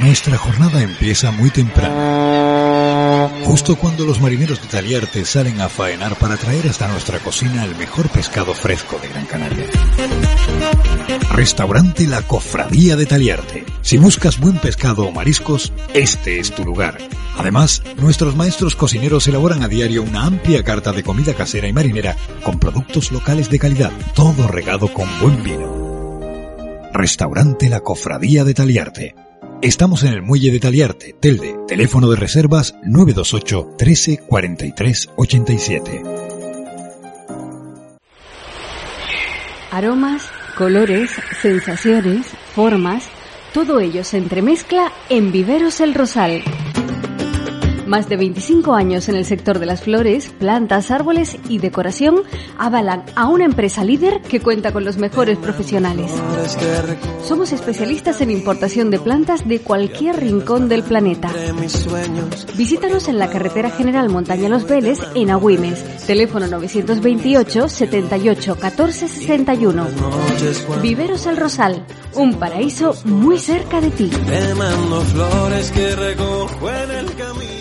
Nuestra jornada empieza muy temprano. Justo cuando los marineros de Taliarte salen a faenar para traer hasta nuestra cocina el mejor pescado fresco de Gran Canaria. Restaurante La Cofradía de Taliarte. Si buscas buen pescado o mariscos, este es tu lugar. Además, nuestros maestros cocineros elaboran a diario una amplia carta de comida casera y marinera con productos locales de calidad, todo regado con buen vino. Restaurante La Cofradía de Taliarte. Estamos en el muelle de Taliarte, Telde. Teléfono de reservas 928 13 43 87. Aromas, colores, sensaciones, formas, todo ello se entremezcla en Viveros El Rosal. Más de 25 años en el sector de las flores, plantas, árboles y decoración avalan a una empresa líder que cuenta con los mejores profesionales. Somos especialistas en importación de plantas de cualquier rincón del planeta. Visítanos en la carretera general Montaña Los Vélez en Agüimes. Teléfono 928 78 14 61. Viveros El Rosal, un paraíso muy cerca de ti. flores que recojo en el camino.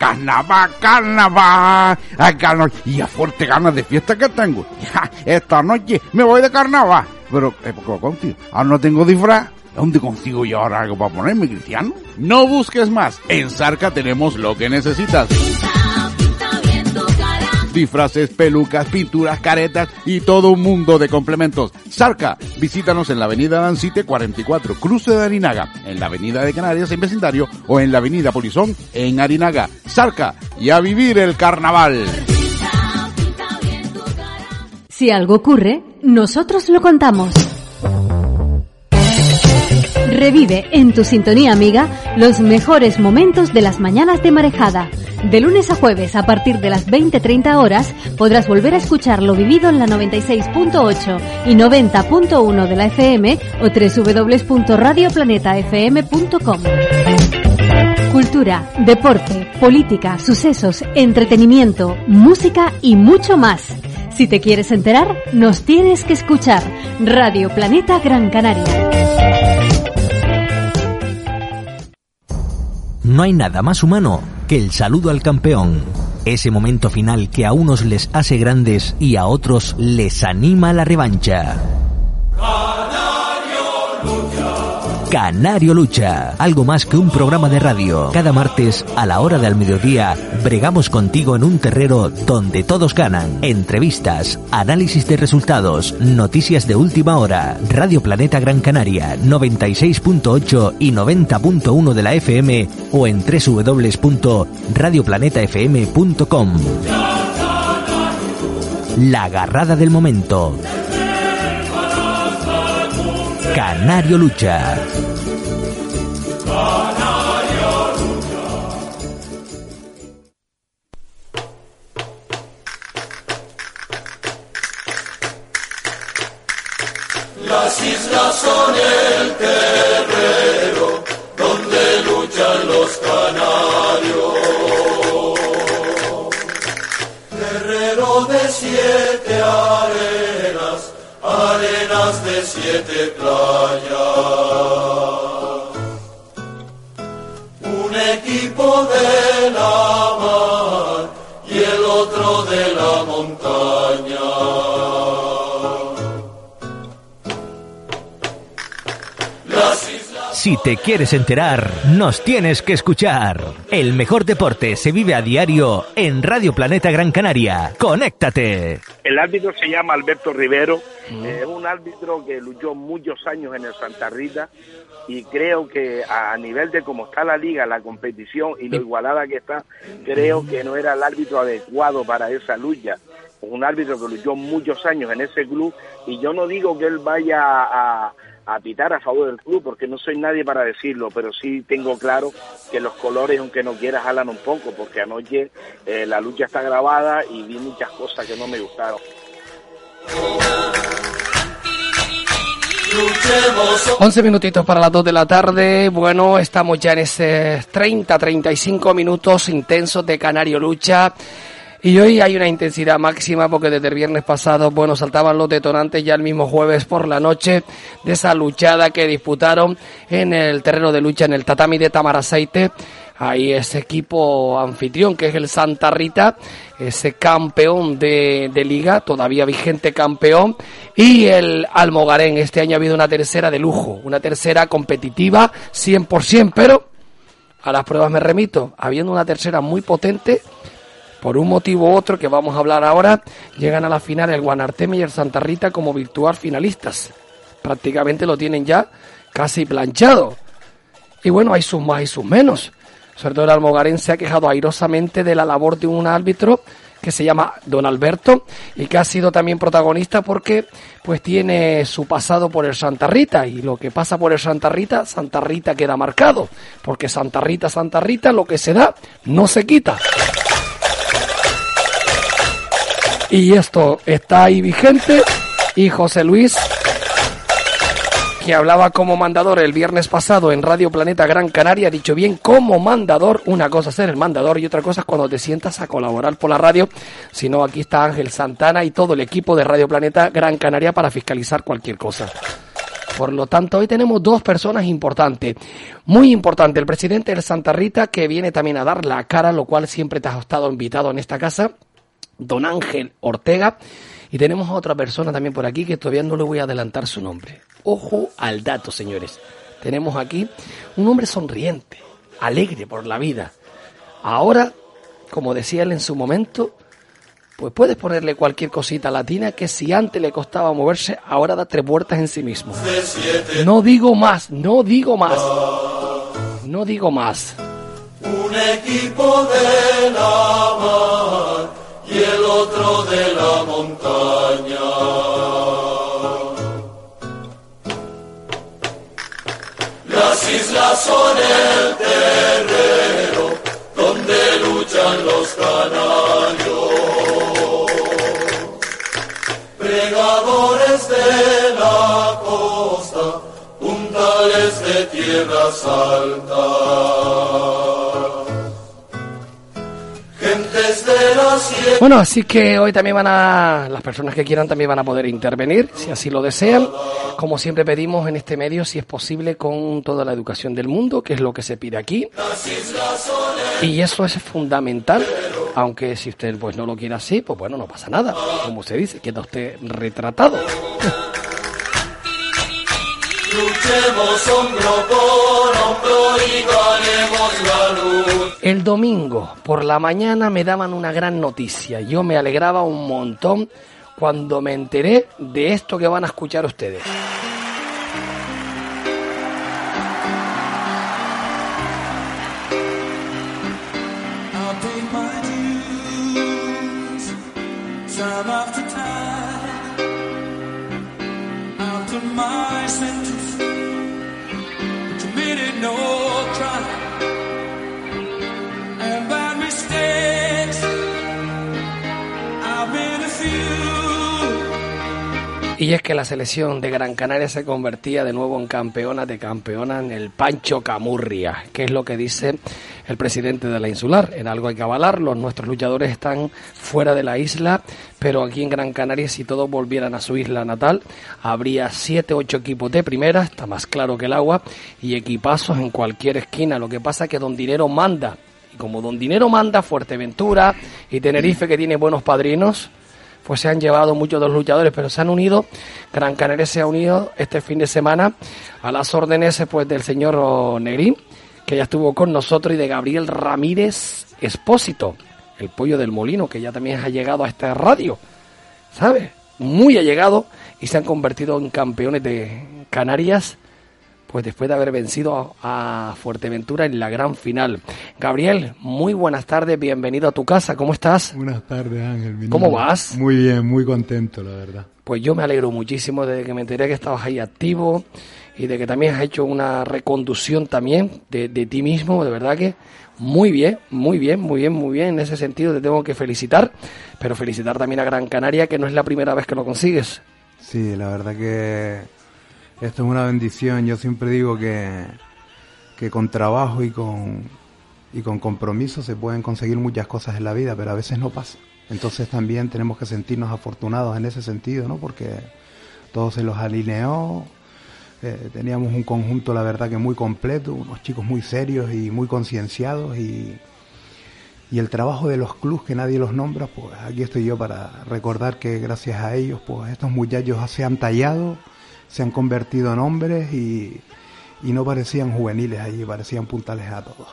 Carnaval, carnaval, ay, carnaval, y a fuerte ganas de fiesta que tengo. Esta noche me voy de carnaval. Pero, eh, ¿qué contigo? Ahora no tengo disfraz. ¿Dónde consigo yo ahora algo para ponerme, Cristiano? No busques más. En Zarca tenemos lo que necesitas. Disfraces, pelucas, pinturas, caretas y todo un mundo de complementos. Zarca, visítanos en la avenida Dancite 44, cruce de Arinaga, en la avenida de Canarias en vecindario o en la avenida Polizón en Arinaga. Zarca, y a vivir el carnaval. Si algo ocurre, nosotros lo contamos. Revive en tu sintonía amiga los mejores momentos de las mañanas de marejada. De lunes a jueves a partir de las 20-30 horas podrás volver a escuchar lo vivido en la 96.8 y 90.1 de la FM o www.radioplanetafm.com. Cultura, deporte, política, sucesos, entretenimiento, música y mucho más. Si te quieres enterar, nos tienes que escuchar. Radio Planeta Gran Canaria. No hay nada más humano que el saludo al campeón. Ese momento final que a unos les hace grandes y a otros les anima la revancha. Canario Lucha, algo más que un programa de radio. Cada martes a la hora del mediodía bregamos contigo en un terrero donde todos ganan. Entrevistas, análisis de resultados, noticias de última hora. Radio Planeta Gran Canaria 96.8 y 90.1 de la FM o en www.radioplanetafm.com. La agarrada del momento. Canario Lucha. Las islas son el terreno donde luchan los canarios. Terreno de siete arenas, arenas de siete playas. Un equipo de Si te quieres enterar, nos tienes que escuchar. El mejor deporte se vive a diario en Radio Planeta Gran Canaria. ¡Conéctate! El árbitro se llama Alberto Rivero, es un árbitro que luchó muchos años en el Santa Rita y creo que a nivel de cómo está la liga, la competición y lo igualada que está, creo que no era el árbitro adecuado para esa lucha. Un árbitro que luchó muchos años en ese club y yo no digo que él vaya a, a pitar a favor del club porque no soy nadie para decirlo, pero sí tengo claro que los colores, aunque no quieras, jalan un poco porque anoche eh, la lucha está grabada y vi muchas cosas que no me gustaron. luchemos 11 minutitos para las 2 de la tarde. Bueno, estamos ya en ese 30-35 minutos intensos de Canario Lucha. Y hoy hay una intensidad máxima porque desde el viernes pasado, bueno, saltaban los detonantes ya el mismo jueves por la noche de esa luchada que disputaron en el terreno de lucha en el tatami de Tamaraceite. Ahí ese equipo anfitrión que es el Santa Rita, ese campeón de, de liga, todavía vigente campeón, y el Almogarén. Este año ha habido una tercera de lujo, una tercera competitiva 100%, pero a las pruebas me remito, habiendo una tercera muy potente, por un motivo u otro que vamos a hablar ahora, llegan a la final el Guanarteme y el Santa Rita como virtual finalistas. Prácticamente lo tienen ya casi planchado. Y bueno, hay sus más y sus menos. Sobre todo el Almogarén se ha quejado airosamente de la labor de un árbitro que se llama Don Alberto y que ha sido también protagonista porque pues tiene su pasado por el Santa Rita y lo que pasa por el Santa Rita, Santa Rita queda marcado, porque Santa Rita, Santa Rita, lo que se da no se quita. Y esto está ahí vigente y José Luis que hablaba como mandador el viernes pasado en Radio Planeta Gran Canaria, ha dicho bien como mandador, una cosa es ser el mandador y otra cosa es cuando te sientas a colaborar por la radio, si no aquí está Ángel Santana y todo el equipo de Radio Planeta Gran Canaria para fiscalizar cualquier cosa. Por lo tanto, hoy tenemos dos personas importantes. Muy importante, el presidente del Santa Rita, que viene también a dar la cara, lo cual siempre te has estado invitado en esta casa, don Ángel Ortega. Y tenemos a otra persona también por aquí que todavía no le voy a adelantar su nombre. Ojo al dato, señores. Tenemos aquí un hombre sonriente, alegre por la vida. Ahora, como decía él en su momento, pues puedes ponerle cualquier cosita latina que si antes le costaba moverse, ahora da tres vueltas en sí mismo. No digo más, no digo más. No digo más. Un equipo de la mar otro de la montaña. Las islas son el terreno donde luchan los canarios. Pregadores de la costa, puntales de tierras altas. Bueno, así que hoy también van a, las personas que quieran también van a poder intervenir, si así lo desean. Como siempre pedimos en este medio, si es posible, con toda la educación del mundo, que es lo que se pide aquí. Y eso es fundamental, aunque si usted pues no lo quiere así, pues bueno, no pasa nada. Como usted dice, queda usted retratado. Luchemos hombro por hombro y ganemos la luz. El domingo por la mañana me daban una gran noticia. Yo me alegraba un montón cuando me enteré de esto que van a escuchar ustedes. I'll pay my dues time after Y es que la selección de Gran Canaria se convertía de nuevo en campeona de campeona en el Pancho Camurria, que es lo que dice el presidente de la insular. En algo hay que avalarlo, nuestros luchadores están fuera de la isla, pero aquí en Gran Canaria, si todos volvieran a su isla natal, habría siete, ocho equipos de primera, está más claro que el agua, y equipazos en cualquier esquina. Lo que pasa es que Don Dinero manda, y como Don Dinero manda, Fuerteventura y Tenerife, que tiene buenos padrinos, pues se han llevado muchos de los luchadores, pero se han unido, Gran Canaria se ha unido este fin de semana a las órdenes pues del señor Negrín, que ya estuvo con nosotros, y de Gabriel Ramírez Espósito, el pollo del molino, que ya también ha llegado a esta radio, ¿sabes? Muy allegado, y se han convertido en campeones de Canarias, pues después de haber vencido a Fuerteventura en la gran final. Gabriel, muy buenas tardes, bienvenido a tu casa, ¿cómo estás? Buenas tardes, Ángel. ¿Cómo vas? Muy bien, muy contento, la verdad. Pues yo me alegro muchísimo de que me enteré que estabas ahí activo y de que también has hecho una reconducción también de, de ti mismo, de verdad que muy bien, muy bien, muy bien, muy bien. En ese sentido te tengo que felicitar, pero felicitar también a Gran Canaria, que no es la primera vez que lo consigues. Sí, la verdad que esto es una bendición. Yo siempre digo que, que con trabajo y con, y con compromiso se pueden conseguir muchas cosas en la vida, pero a veces no pasa. Entonces también tenemos que sentirnos afortunados en ese sentido, ¿no? Porque todo se los alineó, eh, teníamos un conjunto, la verdad que muy completo, unos chicos muy serios y muy concienciados y, y el trabajo de los clubs que nadie los nombra, pues aquí estoy yo para recordar que gracias a ellos, pues estos muchachos se han tallado, se han convertido en hombres y, y no parecían juveniles allí, parecían puntales a todos.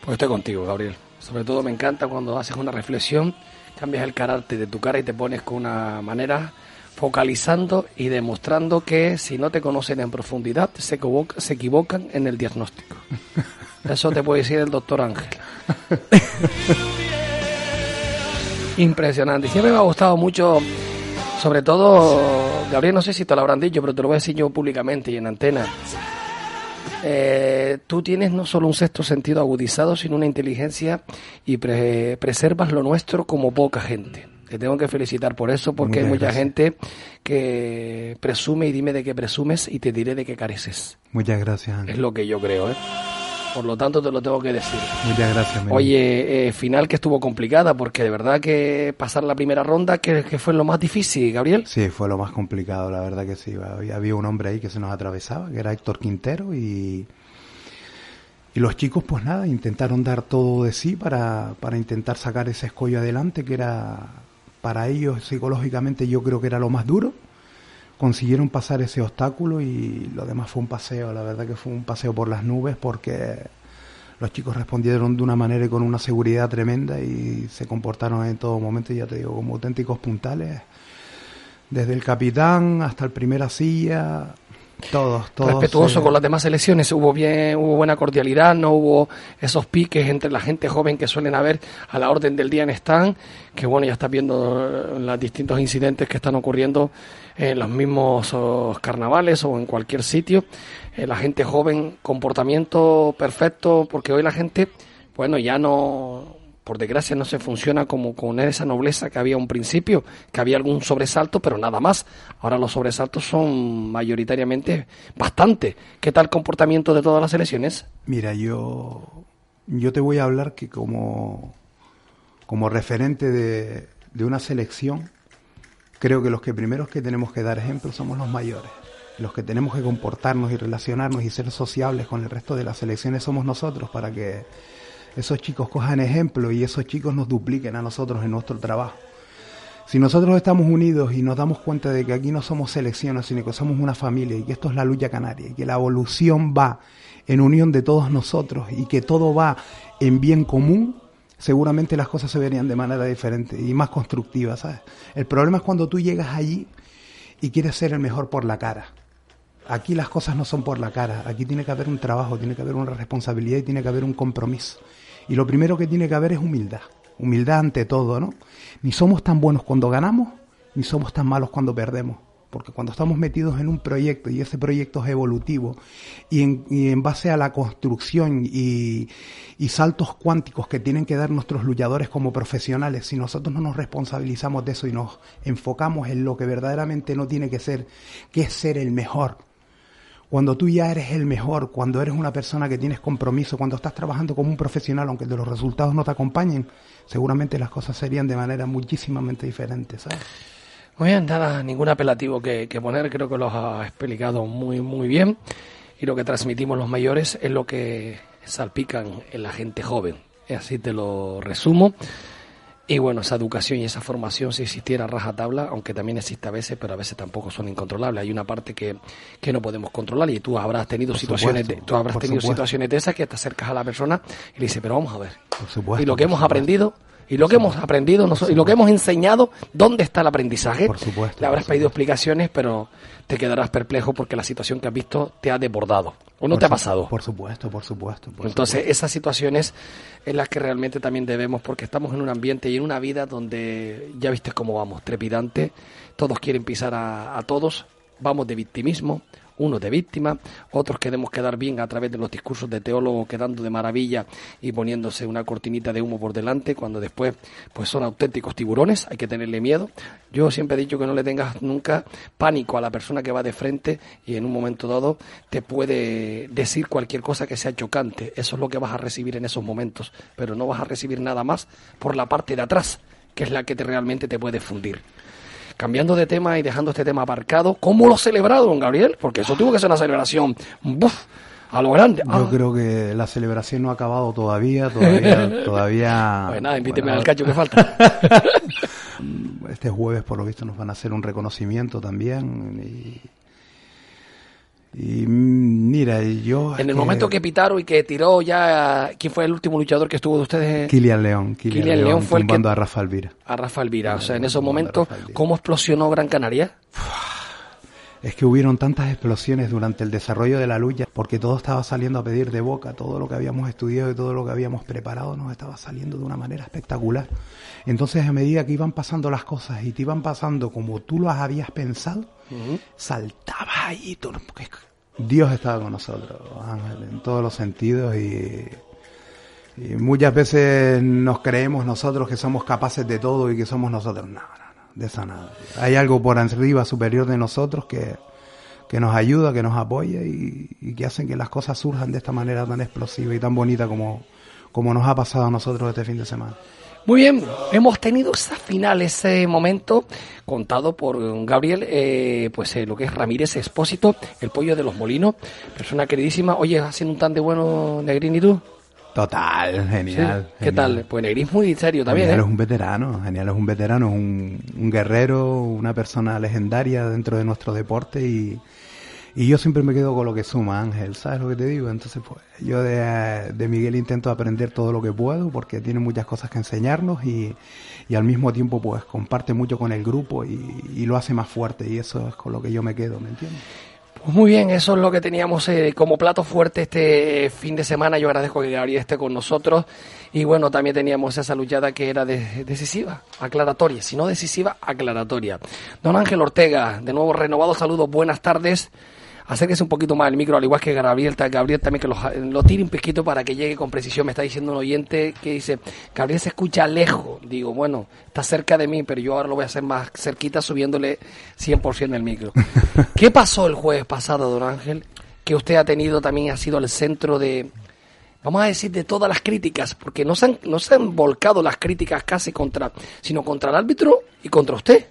Pues estoy contigo, Gabriel. Sobre todo me encanta cuando haces una reflexión, cambias el carácter de tu cara y te pones con una manera focalizando y demostrando que si no te conocen en profundidad, se, equivoca- se equivocan en el diagnóstico. Eso te puede decir el doctor Ángel. Impresionante. Siempre me ha gustado mucho, sobre todo, Gabriel, no sé si te lo habrán dicho, pero te lo voy a decir yo públicamente y en antena. Eh, tú tienes no solo un sexto sentido agudizado, sino una inteligencia y pre- preservas lo nuestro como poca gente. Te tengo que felicitar por eso, porque hay Muchas mucha gracias. gente que presume y dime de qué presumes y te diré de qué careces. Muchas gracias, Ángel. Es lo que yo creo, ¿eh? Por lo tanto, te lo tengo que decir. Muchas gracias, Miguel. Oye, eh, final que estuvo complicada, porque de verdad que pasar la primera ronda, que, que fue lo más difícil, Gabriel. Sí, fue lo más complicado, la verdad que sí. Había, había un hombre ahí que se nos atravesaba, que era Héctor Quintero, y, y los chicos, pues nada, intentaron dar todo de sí para, para intentar sacar ese escollo adelante, que era para ellos psicológicamente yo creo que era lo más duro. Consiguieron pasar ese obstáculo y lo demás fue un paseo, la verdad que fue un paseo por las nubes porque los chicos respondieron de una manera y con una seguridad tremenda y se comportaron en todo momento, ya te digo, como auténticos puntales desde el capitán hasta el primera silla, todos, todos. respetuoso con las demás selecciones, hubo bien, hubo buena cordialidad, no hubo esos piques entre la gente joven que suelen haber a la orden del día en stand, que bueno, ya estás viendo eh, los distintos incidentes que están ocurriendo en los mismos carnavales o en cualquier sitio. Eh, la gente joven, comportamiento perfecto, porque hoy la gente, bueno, ya no, por desgracia no se funciona como con esa nobleza que había un principio, que había algún sobresalto, pero nada más. Ahora los sobresaltos son mayoritariamente bastante. ¿Qué tal comportamiento de todas las elecciones? Mira, yo, yo te voy a hablar que como, como referente de, de una selección, creo que los que primeros que tenemos que dar ejemplo somos los mayores. Los que tenemos que comportarnos y relacionarnos y ser sociables con el resto de las selecciones somos nosotros para que esos chicos cojan ejemplo y esos chicos nos dupliquen a nosotros en nuestro trabajo. Si nosotros estamos unidos y nos damos cuenta de que aquí no somos selecciones, sino que somos una familia y que esto es la lucha canaria y que la evolución va en unión de todos nosotros y que todo va en bien común, seguramente las cosas se verían de manera diferente y más constructiva, ¿sabes? El problema es cuando tú llegas allí y quieres ser el mejor por la cara. Aquí las cosas no son por la cara, aquí tiene que haber un trabajo, tiene que haber una responsabilidad y tiene que haber un compromiso. Y lo primero que tiene que haber es humildad, humildad ante todo, ¿no? Ni somos tan buenos cuando ganamos, ni somos tan malos cuando perdemos. Porque cuando estamos metidos en un proyecto y ese proyecto es evolutivo y en, base a la construcción y, y saltos cuánticos que tienen que dar nuestros luchadores como profesionales, si nosotros no nos responsabilizamos de eso y nos enfocamos en lo que verdaderamente no tiene que ser, que es ser el mejor, cuando tú ya eres el mejor, cuando eres una persona que tienes compromiso, cuando estás trabajando como un profesional, aunque de los resultados no te acompañen, seguramente las cosas serían de manera muchísimamente diferente, ¿sabes? Muy bien, nada, ningún apelativo que, que poner, creo que lo has explicado muy, muy bien. Y lo que transmitimos los mayores es lo que salpican en la gente joven. Así te lo resumo. Y bueno, esa educación y esa formación, si existiera a rajatabla, aunque también existe a veces, pero a veces tampoco son incontrolables. Hay una parte que, que no podemos controlar y tú habrás tenido Por situaciones de, tú habrás tenido supuesto. situaciones de esas que te acercas a la persona y le dices, pero vamos a ver. Por supuesto. y lo que hemos supuesto. aprendido y lo que hemos aprendido y lo que hemos enseñado, ¿dónde está el aprendizaje? Por supuesto, Le habrás pedido explicaciones, pero te quedarás perplejo porque la situación que has visto te ha desbordado. ¿O no Por te ha pasado? Por supuesto, por supuesto. por Entonces, esas situaciones en las que realmente también debemos, porque estamos en un ambiente y en una vida donde ya viste cómo vamos, trepidante, todos quieren pisar a, a todos, vamos de victimismo, unos de víctimas, otros queremos quedar bien a través de los discursos de teólogos quedando de maravilla y poniéndose una cortinita de humo por delante cuando después pues son auténticos tiburones, hay que tenerle miedo. Yo siempre he dicho que no le tengas nunca pánico a la persona que va de frente y en un momento dado te puede decir cualquier cosa que sea chocante. Eso es lo que vas a recibir en esos momentos, pero no vas a recibir nada más por la parte de atrás, que es la que te, realmente te puede fundir. Cambiando de tema y dejando este tema aparcado, ¿cómo lo celebrado, don Gabriel? Porque eso tuvo que ser una celebración ¡buf! a lo grande. Yo Ah, creo que la celebración no ha acabado todavía, todavía, todavía. pues nada, invíteme bueno, al cacho que falta. Este jueves, por lo visto, nos van a hacer un reconocimiento también. Y, y, mm, mira, yo. en el momento que pitaron y que tiró ya, ¿quién fue el último luchador que estuvo de ustedes? Kilian León, Kilian, León fue el que- a Rafa Alvira. A Rafa Elvira. O sea, en esos momentos. ¿cómo explosionó Gran Canaria? Es que hubieron tantas explosiones durante el desarrollo de la lucha, porque todo estaba saliendo a pedir de boca, todo lo que habíamos estudiado y todo lo que habíamos preparado nos estaba saliendo de una manera espectacular. Entonces, a medida que iban pasando las cosas y te iban pasando como tú lo habías pensado, saltabas ahí. tú porque Dios estaba con nosotros, Ángel, en todos los sentidos y, muchas veces nos creemos nosotros que somos capaces de todo y que somos nosotros. No, no, no, de esa nada. Hay algo por arriba superior de nosotros que, que nos ayuda, que nos apoya y, y que hacen que las cosas surjan de esta manera tan explosiva y tan bonita como, como nos ha pasado a nosotros este fin de semana. Muy bien, hemos tenido esa final, ese momento contado por Gabriel, eh, pues eh, lo que es Ramírez Expósito, el pollo de los molinos, persona queridísima. Oye, haciendo un tan de bueno, Negrín y tú. Total, genial. Sí. ¿Qué genial. tal? Pues Negrín es muy serio también, Genial ¿eh? es un veterano, Genial es un veterano, es un, un guerrero, una persona legendaria dentro de nuestro deporte y, y yo siempre me quedo con lo que suma Ángel, ¿sabes lo que te digo? Entonces pues yo de, de Miguel intento aprender todo lo que puedo porque tiene muchas cosas que enseñarnos y, y al mismo tiempo pues comparte mucho con el grupo y, y lo hace más fuerte y eso es con lo que yo me quedo, ¿me entiendes? Pues muy bien, eso es lo que teníamos eh, como plato fuerte este fin de semana. Yo agradezco que Gabriel esté con nosotros. Y bueno, también teníamos esa luchada que era de- decisiva, aclaratoria. Si no decisiva, aclaratoria. Don Ángel Ortega, de nuevo renovado saludos, buenas tardes. Acérquese un poquito más al micro, al igual que Gabriel, Gabriel también que lo, lo tire un poquito para que llegue con precisión. Me está diciendo un oyente que dice, Gabriel se escucha lejos. Digo, bueno, está cerca de mí, pero yo ahora lo voy a hacer más cerquita subiéndole 100% el micro. ¿Qué pasó el jueves pasado, don Ángel? Que usted ha tenido también, ha sido el centro de, vamos a decir, de todas las críticas, porque no se han, no se han volcado las críticas casi contra, sino contra el árbitro y contra usted.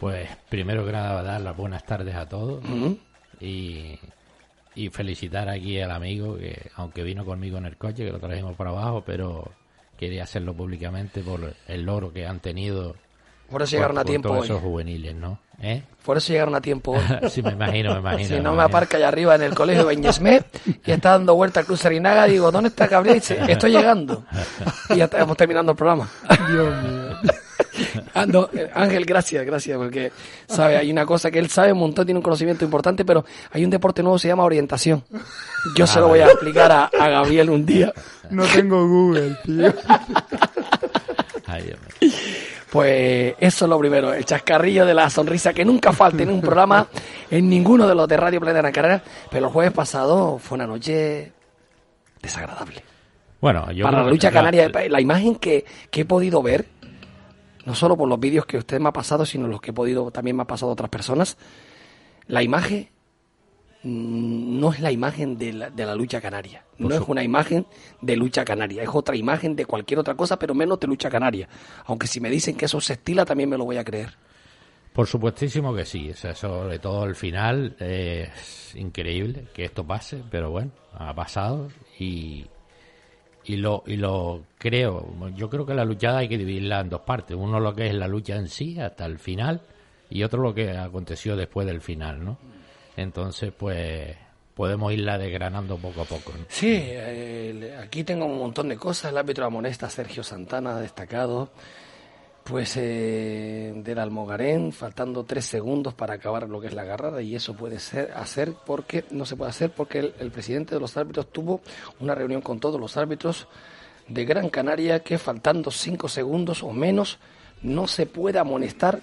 Pues primero que nada dar las buenas tardes a todos y, y felicitar aquí al amigo que aunque vino conmigo en el coche, que lo trajimos para abajo, pero quería hacerlo públicamente por el logro que han tenido. Por eso llegaron a por tiempo todos hoy. esos juveniles, ¿no? ¿Eh? Por eso llegaron a tiempo hoy. sí, me imagino, me imagino. Si no me aparca allá arriba en el colegio Beñesmet y está dando vuelta al Cruz Arinaga, digo, ¿dónde está Gabriel? Dice, estoy llegando. Y ya estamos terminando el programa. Dios mío. Ah, no, eh, Ángel, gracias, gracias, porque sabe, hay una cosa que él sabe un montón, tiene un conocimiento importante, pero hay un deporte nuevo, se llama orientación. Yo se lo voy a explicar a, a Gabriel un día. No tengo Google, tío. Ay. Pues eso es lo primero, el chascarrillo de la sonrisa que nunca falta en un programa, en ninguno de los de Radio Planeta Carrera, pero el jueves pasado fue una noche desagradable. Bueno, yo Para la lucha que- canaria, la imagen que, que he podido ver, no solo por los vídeos que usted me ha pasado, sino los que he podido, también me ha pasado a otras personas, la imagen mm, no es la imagen de la, de la lucha canaria. No es una imagen de lucha canaria, es otra imagen de cualquier otra cosa, pero menos de lucha canaria. Aunque si me dicen que eso se estila, también me lo voy a creer. Por supuestísimo que sí, o sea, sobre todo el final eh, es increíble que esto pase, pero bueno, ha pasado y, y lo y lo creo, yo creo que la luchada hay que dividirla en dos partes, uno lo que es la lucha en sí hasta el final y otro lo que aconteció después del final, ¿no? Entonces, pues podemos irla desgranando poco a poco. ¿no? Sí, eh, aquí tengo un montón de cosas. El árbitro amonesta Sergio Santana, destacado. Pues eh, del Almogarén, faltando tres segundos para acabar lo que es la agarrada, y eso puede ser hacer porque no se puede hacer porque el, presidente de los árbitros tuvo una reunión con todos los árbitros de Gran Canaria que faltando cinco segundos o menos no se puede amonestar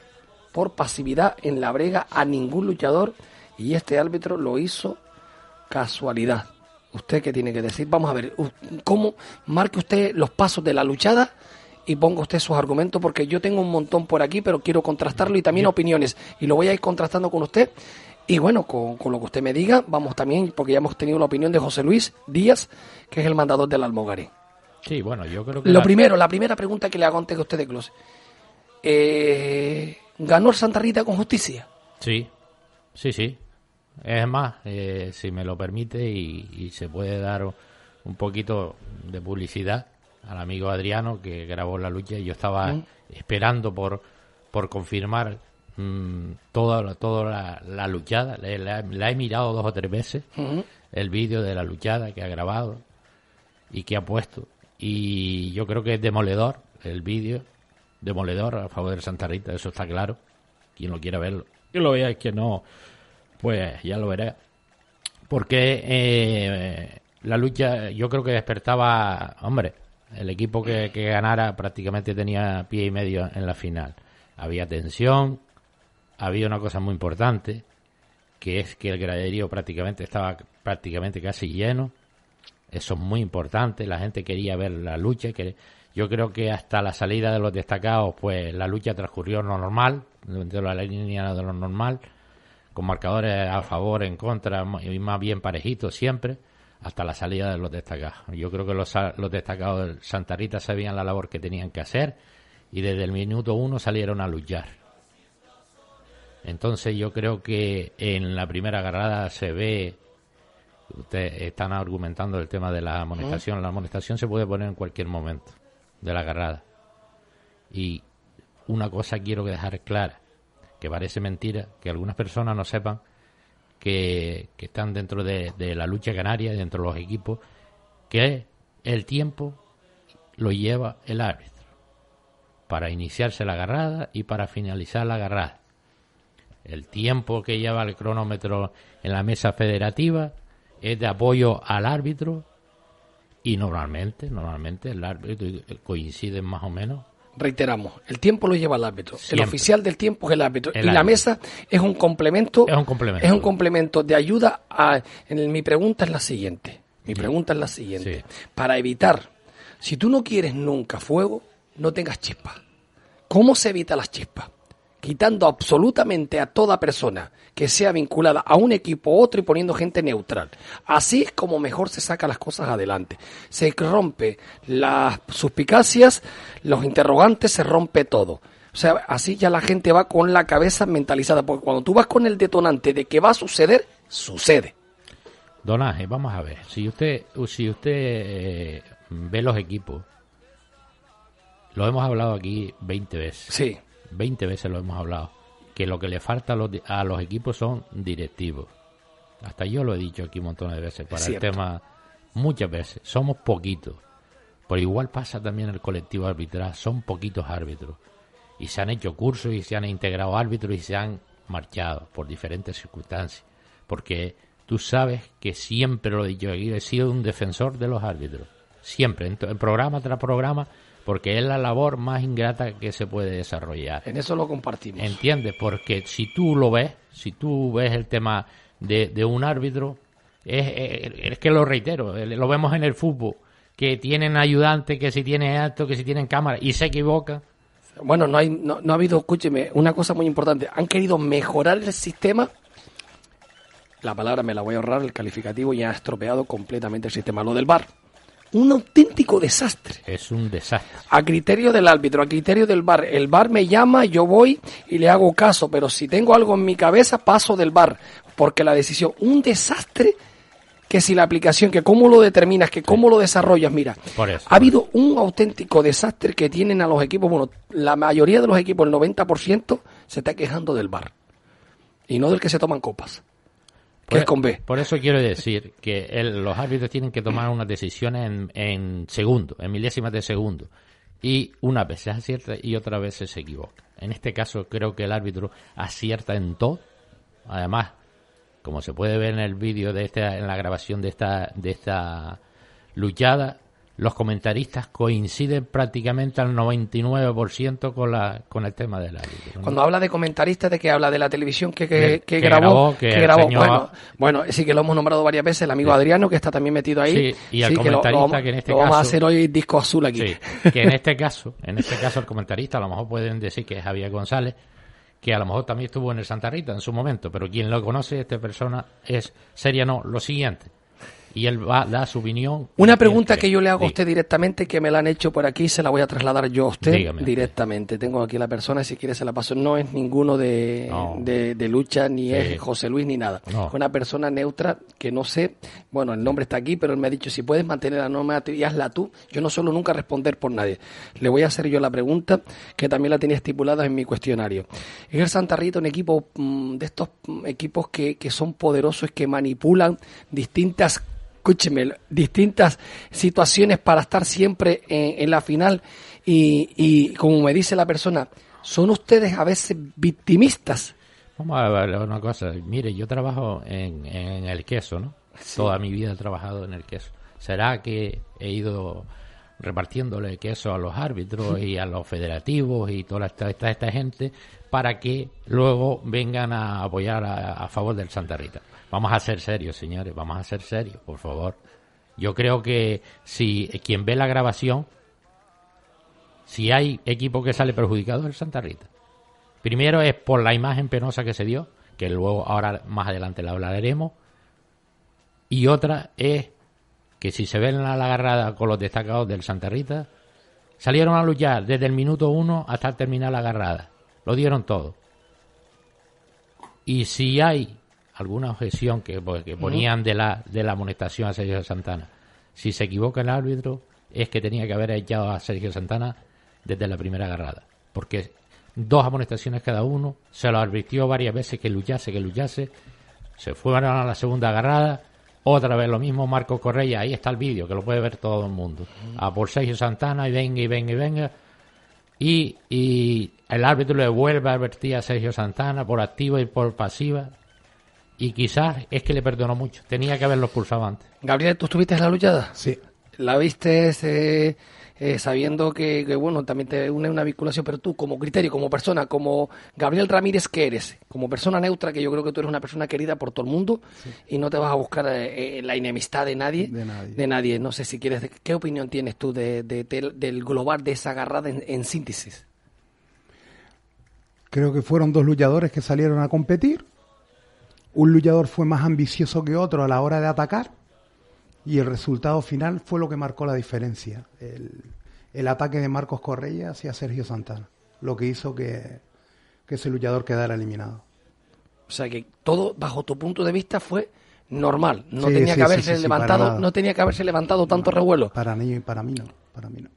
por pasividad en la brega a ningún luchador y este árbitro lo hizo casualidad. ¿Usted qué tiene que decir? Vamos a ver, ¿cómo marque usted los pasos de la luchada? Y ponga usted sus argumentos, porque yo tengo un montón por aquí, pero quiero contrastarlo y también opiniones. Y lo voy a ir contrastando con usted. Y bueno, con, con lo que usted me diga, vamos también, porque ya hemos tenido la opinión de José Luis Díaz, que es el mandador del Almogarín. Sí, bueno, yo creo que... Lo la- primero, la primera pregunta que le hago antes que usted de close. Eh, ¿Ganó el Santa Rita con justicia? Sí, sí, sí. Es más, eh, si me lo permite y, y se puede dar un poquito de publicidad al amigo Adriano que grabó la lucha y yo estaba esperando por, por confirmar mm, toda, la- toda la, la luchada. La, la he mirado dos o tres veces, el vídeo de la luchada que ha grabado y que ha puesto. Y yo creo que es demoledor el vídeo, demoledor a favor de Santa Rita, eso está claro. Quien lo quiera verlo. Que lo vea y que no, pues ya lo veré. Porque eh, la lucha yo creo que despertaba, hombre, el equipo que, ganara prácticamente tenía pie y medio en la final. Había tensión, había una cosa muy importante, que es que el graderío prácticamente estaba prácticamente casi lleno. Eso es muy importante, la gente quería ver la lucha. Que yo creo que hasta la salida de los destacados, pues la lucha transcurrió normal, dentro de la línea de lo normal, con marcadores a favor, en contra, y más bien parejitos siempre, hasta la salida de los destacados. Yo creo que los, destacados del Santa Rita sabían la labor que tenían que hacer y desde el minuto uno salieron a luchar. Entonces yo creo que en la primera agarrada se ve, ustedes están argumentando el tema de la amonestación, la amonestación se puede poner en cualquier momento de la agarrada. Y una cosa quiero dejar clara, que parece mentira, que algunas personas no sepan que, están dentro de, de la lucha canaria, dentro de los equipos, que el tiempo lo lleva el árbitro para iniciarse la agarrada y para finalizar la agarrada. El tiempo que lleva el cronómetro en la mesa federativa es de apoyo al árbitro y normalmente, normalmente el árbitro coincide más o menos. Reiteramos, el tiempo lo lleva el árbitro. El oficial del tiempo es el árbitro. El y la mesa es un complemento. Es un complemento. Es un complemento de ayuda a. En mi pregunta es la siguiente. Mi pregunta es la siguiente. Para evitar, si tú no quieres nunca fuego, no tengas chispa. ¿Cómo se evita las chispas? Quitando absolutamente a toda persona que sea vinculada a un equipo u otro y poniendo gente neutral. Así es como mejor se saca las cosas adelante. Se rompe las suspicacias, los interrogantes, se rompe todo. O sea, así ya la gente va con la cabeza mentalizada, porque cuando tú vas con el detonante de que va a suceder, sucede. Don Ángel, vamos a ver. Si usted, si usted eh, ve los equipos, lo hemos hablado aquí 20 veces. Sí. 20 veces lo hemos hablado. Que lo que le falta a los, a los equipos son directivos. Hasta yo lo he dicho aquí un montón de veces para el tema. Muchas veces. Somos poquitos. Por igual pasa también el colectivo arbitral. Son poquitos árbitros. Y se han hecho cursos y se han integrado árbitros y se han marchado por diferentes circunstancias. Porque tú sabes que siempre lo he dicho aquí, he sido un defensor de los árbitros. Siempre, en, en programa tras programa, porque es la labor más ingrata que se puede desarrollar. En eso lo compartimos. ¿Entiendes? Porque si tú lo ves, si tú ves el tema de, de un árbitro, es, es- es que lo reitero, lo vemos en el fútbol, que tienen ayudantes, que si tienen esto, que si tienen cámara, y se equivocan. Bueno, no, hay, no, no ha habido, escúcheme, una cosa muy importante. Han querido mejorar el sistema. La palabra me la voy a ahorrar, el calificativo, y ha estropeado completamente el sistema. Lo del bar. Un auténtico desastre. Es un desastre. A criterio del árbitro, a criterio del bar. El bar me llama, yo voy y le hago caso, pero si tengo algo en mi cabeza, paso del bar. Porque la decisión, un desastre que si la aplicación, que cómo lo determinas, que cómo lo desarrollas, mira, Por eso. ha habido un auténtico desastre que tienen a los equipos, bueno, la mayoría de los equipos, el 90%, se está quejando del bar. Y no del que se toman copas. Que es con B. Por eso quiero decir que el- los árbitros tienen que tomar unas decisiones en, en segundo, en milésimas de segundo. Y una vez se acierta y otra vez se equivoca. En este caso creo que el árbitro acierta en todo. Además, como se puede ver en el vídeo de esta, en la grabación de esta, de esta luchada, los comentaristas coinciden prácticamente al 99% con la con el tema del árbitro. ¿no? Cuando habla de comentaristas, ¿de que habla? ¿De la televisión que, que, Que- que que grabó? que grabó. señor- Bueno, bueno, sí que lo hemos nombrado varias veces, el amigo Sí. Adriano, que está también metido ahí. Sí, y el que lo- lo comentarista que en este lo vamos a caso- hacer hoy disco azul aquí. Sí, que en este caso, en este caso el comentarista a lo mejor pueden decir que es Javier González, que a lo mejor también estuvo en el Santa Rita en su momento, pero quien lo conoce, esta persona, es seriano lo siguiente. Y él va a dar su opinión. Una pregunta que yo le hago a usted directamente, que me la han hecho por aquí, se la voy a trasladar yo a usted Dígame. directamente. Tengo aquí la persona, si quiere se la paso. No es ninguno de, No. de, de lucha, ni Sí. es José Luis, ni nada. No. Es una persona neutra que no sé, bueno, el nombre está aquí, pero él me ha dicho, si puedes mantener la norma y hazla tú, yo no suelo nunca responder por nadie. Le voy a hacer yo la pregunta, que también la tenía estipulada en mi cuestionario. ¿Es el Santa Rita un equipo mm, de estos mm, equipos que, que son poderosos, que manipulan distintas escúcheme, distintas situaciones para estar siempre en, en la final y, y como me dice la persona, son ustedes a veces victimistas. Vamos a ver una cosa. Mire, yo trabajo en, en el queso, ¿no? Toda mi vida he trabajado en el queso. ¿Será que he ido repartiéndole queso a los árbitros y a los federativos y toda esta, esta, esta gente para que luego vengan a apoyar a, a favor del Santa Rita? Vamos a ser serios, señores, vamos a ser serios, por favor. Yo creo que si quien ve la grabación, si hay equipo que sale perjudicado es el Santa Rita. Primero es por la imagen penosa que se dio, que luego ahora más adelante la hablaremos. Y otra es que si se ven la agarrada con los destacados del Santa Rita, salieron a luchar desde el minuto uno hasta terminar la agarrada. Lo dieron todo. Y si hay alguna objeción que, pues, que ponían de la, de la amonestación a Sergio Santana, si se equivoca el árbitro, es que tenía que haber echado a Sergio Santana desde la primera agarrada. Porque dos amonestaciones cada uno, se lo advirtió varias veces que luchase, que luchase, se fueron a la segunda agarrada, otra vez lo mismo Marco Correa, ahí está el vídeo, que lo puede ver todo el mundo, a por Sergio Santana y venga y venga y venga, y, y el árbitro le vuelve a advertir a Sergio Santana por activa y por pasiva, y quizás es que le perdonó mucho, tenía que haberlo expulsado antes. Gabriel, ¿tú estuviste en la luchada? Sí. ¿La viste eh, eh, sabiendo que, que, bueno, también te une una vinculación, pero tú como criterio, como persona, como Gabriel Ramírez que eres, como persona neutra, que yo creo que tú eres una persona querida por todo el mundo y no te vas a buscar eh, la enemistad de nadie, De nadie. No sé si quieres, ¿qué opinión tienes tú de, de- del- del global de esa agarrada en, en síntesis? Creo que fueron dos luchadores que salieron a competir. Un luchador fue más ambicioso que otro a la hora de atacar y el resultado final fue lo que marcó la diferencia. El, el ataque de Marcos Correa hacia Sergio Santana, lo que hizo que, que ese luchador quedara eliminado. O sea que todo, bajo tu punto de vista, fue normal. No Sí, tenía sí, que haberse sí, levantado, no tenía que haberse levantado tanto revuelo. Para mí, para mí no, para mí no.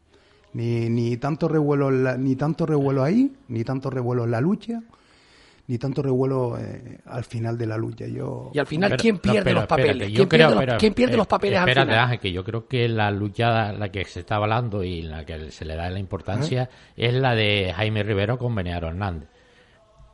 Ni, ni tanto revuelo ni tanto revuelo ahí, ni tanto revuelo en la lucha, ni tanto revuelo eh, al final de la lucha. Yo Y al final, Pero- ¿quién no, pierde pero los papeles? espérate, yo ¿Quién, creo- pierde los, pero, quién pierde eh, los papeles al final? Que yo creo que la luchada, la que se está hablando y la que se le da la importancia es la de Jaime Rivero con Benearo Hernández.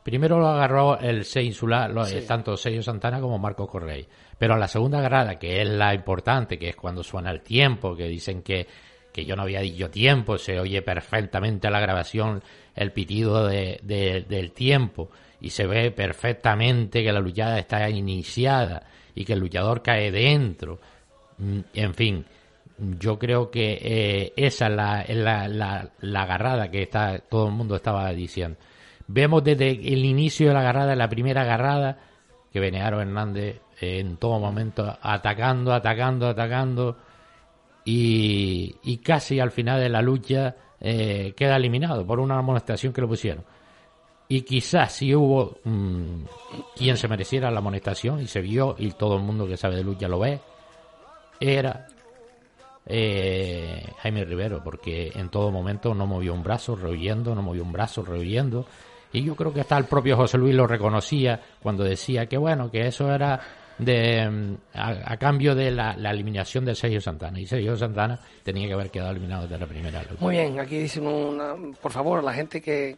Primero lo agarró el C insular, lo- Sí. tanto Sergio Santana como Marco Correa. Pero a la segunda agarrada, que es la importante, que es cuando suena el tiempo, que dicen que, que yo no había dicho tiempo, se oye perfectamente a la grabación el pitido de- de- del tiempo y se ve perfectamente que la luchada está iniciada y que el luchador cae dentro. Mm, En fin, yo creo que eh, esa es la, la, la, la agarrada que está, todo el mundo estaba diciendo. Vemos desde el inicio de la agarrada, la primera agarrada, que Benearo Hernández eh, en todo momento atacando, atacando, atacando y, y casi al final de la lucha eh, queda eliminado por una amonestación que le pusieron. Y quizás si hubo mm, quien se mereciera la amonestación y se vio y todo el mundo que sabe de lucha lo ve, era eh, Jaime Rivero, porque en todo momento no movió un brazo rehuyendo, no movió un brazo rehuyendo. Y yo creo que hasta el propio José Luis lo reconocía cuando decía que bueno, que eso era de mm, a, cambio de la, eliminación de Sergio Santana. Y Sergio Santana tenía que haber quedado eliminado desde la primera. Muy bien, aquí dicen por favor, la gente que,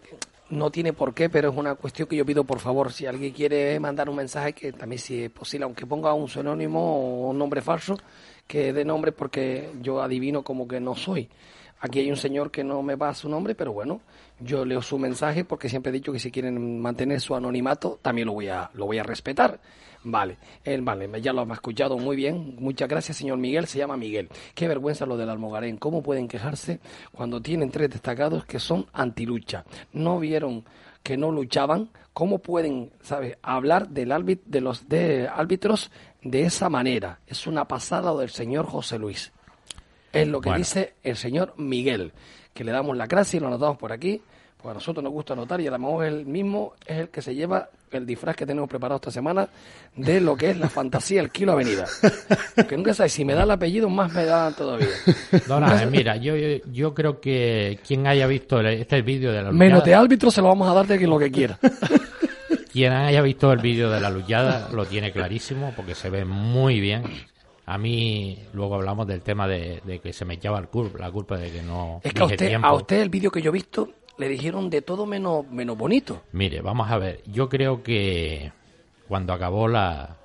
no tiene por qué, pero es una cuestión que yo pido por favor, si alguien quiere mandar un mensaje, que también si es posible, aunque ponga un seudónimo o un nombre falso, que dé nombre porque yo adivino como que no soy. Aquí hay un señor que no me va su nombre, pero bueno, yo leo su mensaje porque siempre he dicho que si quieren mantener su anonimato, también lo voy a, lo voy a respetar. Vale, él, vale, ya lo hemos escuchado muy bien. Muchas gracias, señor Miguel. Se llama Miguel. Qué vergüenza lo del Almogarén. ¿Cómo pueden quejarse cuando tienen tres destacados que son antilucha? No vieron que no luchaban. ¿Cómo pueden, sabes, hablar del árbit, de los de árbitros de esa manera? Es una pasada del señor José Luis. Es lo que Bueno. dice el señor Miguel, que le damos la gracia y lo anotamos por aquí, porque a nosotros nos gusta anotar y además él mismo es el que se lleva el disfraz que tenemos preparado esta semana de lo que es la fantasía el Kilo Avenida. Que nunca sabes, si me da el apellido, más me da todavía. Ángel, mira, yo, creo que quien haya visto este vídeo de la Menos de luchada, árbitro se lo vamos a dar de lo que quiera. quien haya visto el vídeo de la luchada lo tiene clarísimo porque se ve muy bien. A mí, luego hablamos del tema de, de que se me echaba el la culpa de que no Es que a usted, tiempo. a usted el vídeo que yo he visto le dijeron de todo menos, menos bonito. Mire, vamos a ver. Yo creo que cuando acabó la.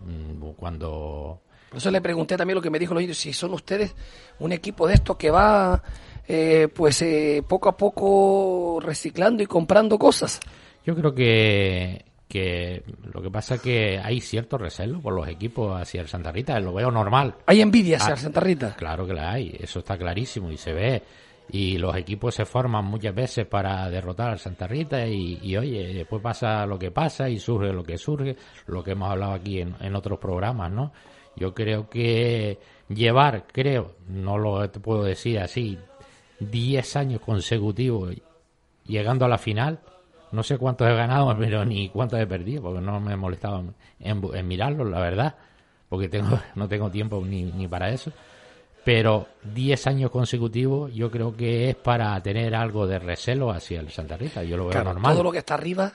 mm, Cuando. Por eso le pregunté también lo que me dijo los si son ustedes un equipo de estos que va eh, pues eh, poco a poco reciclando y comprando cosas. Yo creo que. Que lo que pasa es que hay cierto recelo por los equipos hacia el Santa Rita. Lo veo normal. Hay envidia hacia Ah, el Santa Rita. Claro que la hay. Eso está clarísimo y se ve. Y los equipos se forman muchas veces para derrotar al Santa Rita y, y, oye, después pasa lo que pasa y surge lo que surge, lo que hemos hablado aquí en, en otros programas, ¿no? Yo creo que llevar, creo, no lo puedo decir así, 10 años consecutivos llegando a la final, no sé cuántos he ganado, pero ni cuántos he perdido, porque no me he molestado en, en, en mirarlos, la verdad, porque tengo no tengo tiempo ni, ni para eso pero 10 años consecutivos yo creo que es para tener algo de recelo hacia el Santa Rita. Yo lo veo Claro, normal. todo lo que está arriba,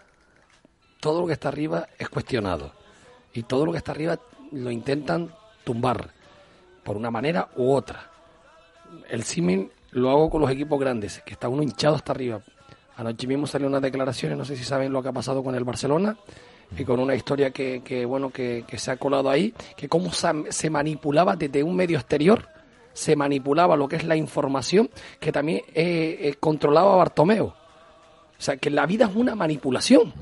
todo lo que está arriba es cuestionado. Y todo lo que está arriba lo intentan tumbar por una manera u otra. El símil lo hago con los equipos grandes, que está uno hinchado hasta arriba. Anoche mismo salió unas declaraciones, no sé si saben lo que ha pasado con el Barcelona, y con una historia que, que, bueno que, que se ha colado ahí, que cómo se, manipulaba desde un medio exterior, se manipulaba lo que es la información que también eh, eh, controlaba Bartomeu. O sea, que la vida es una manipulación.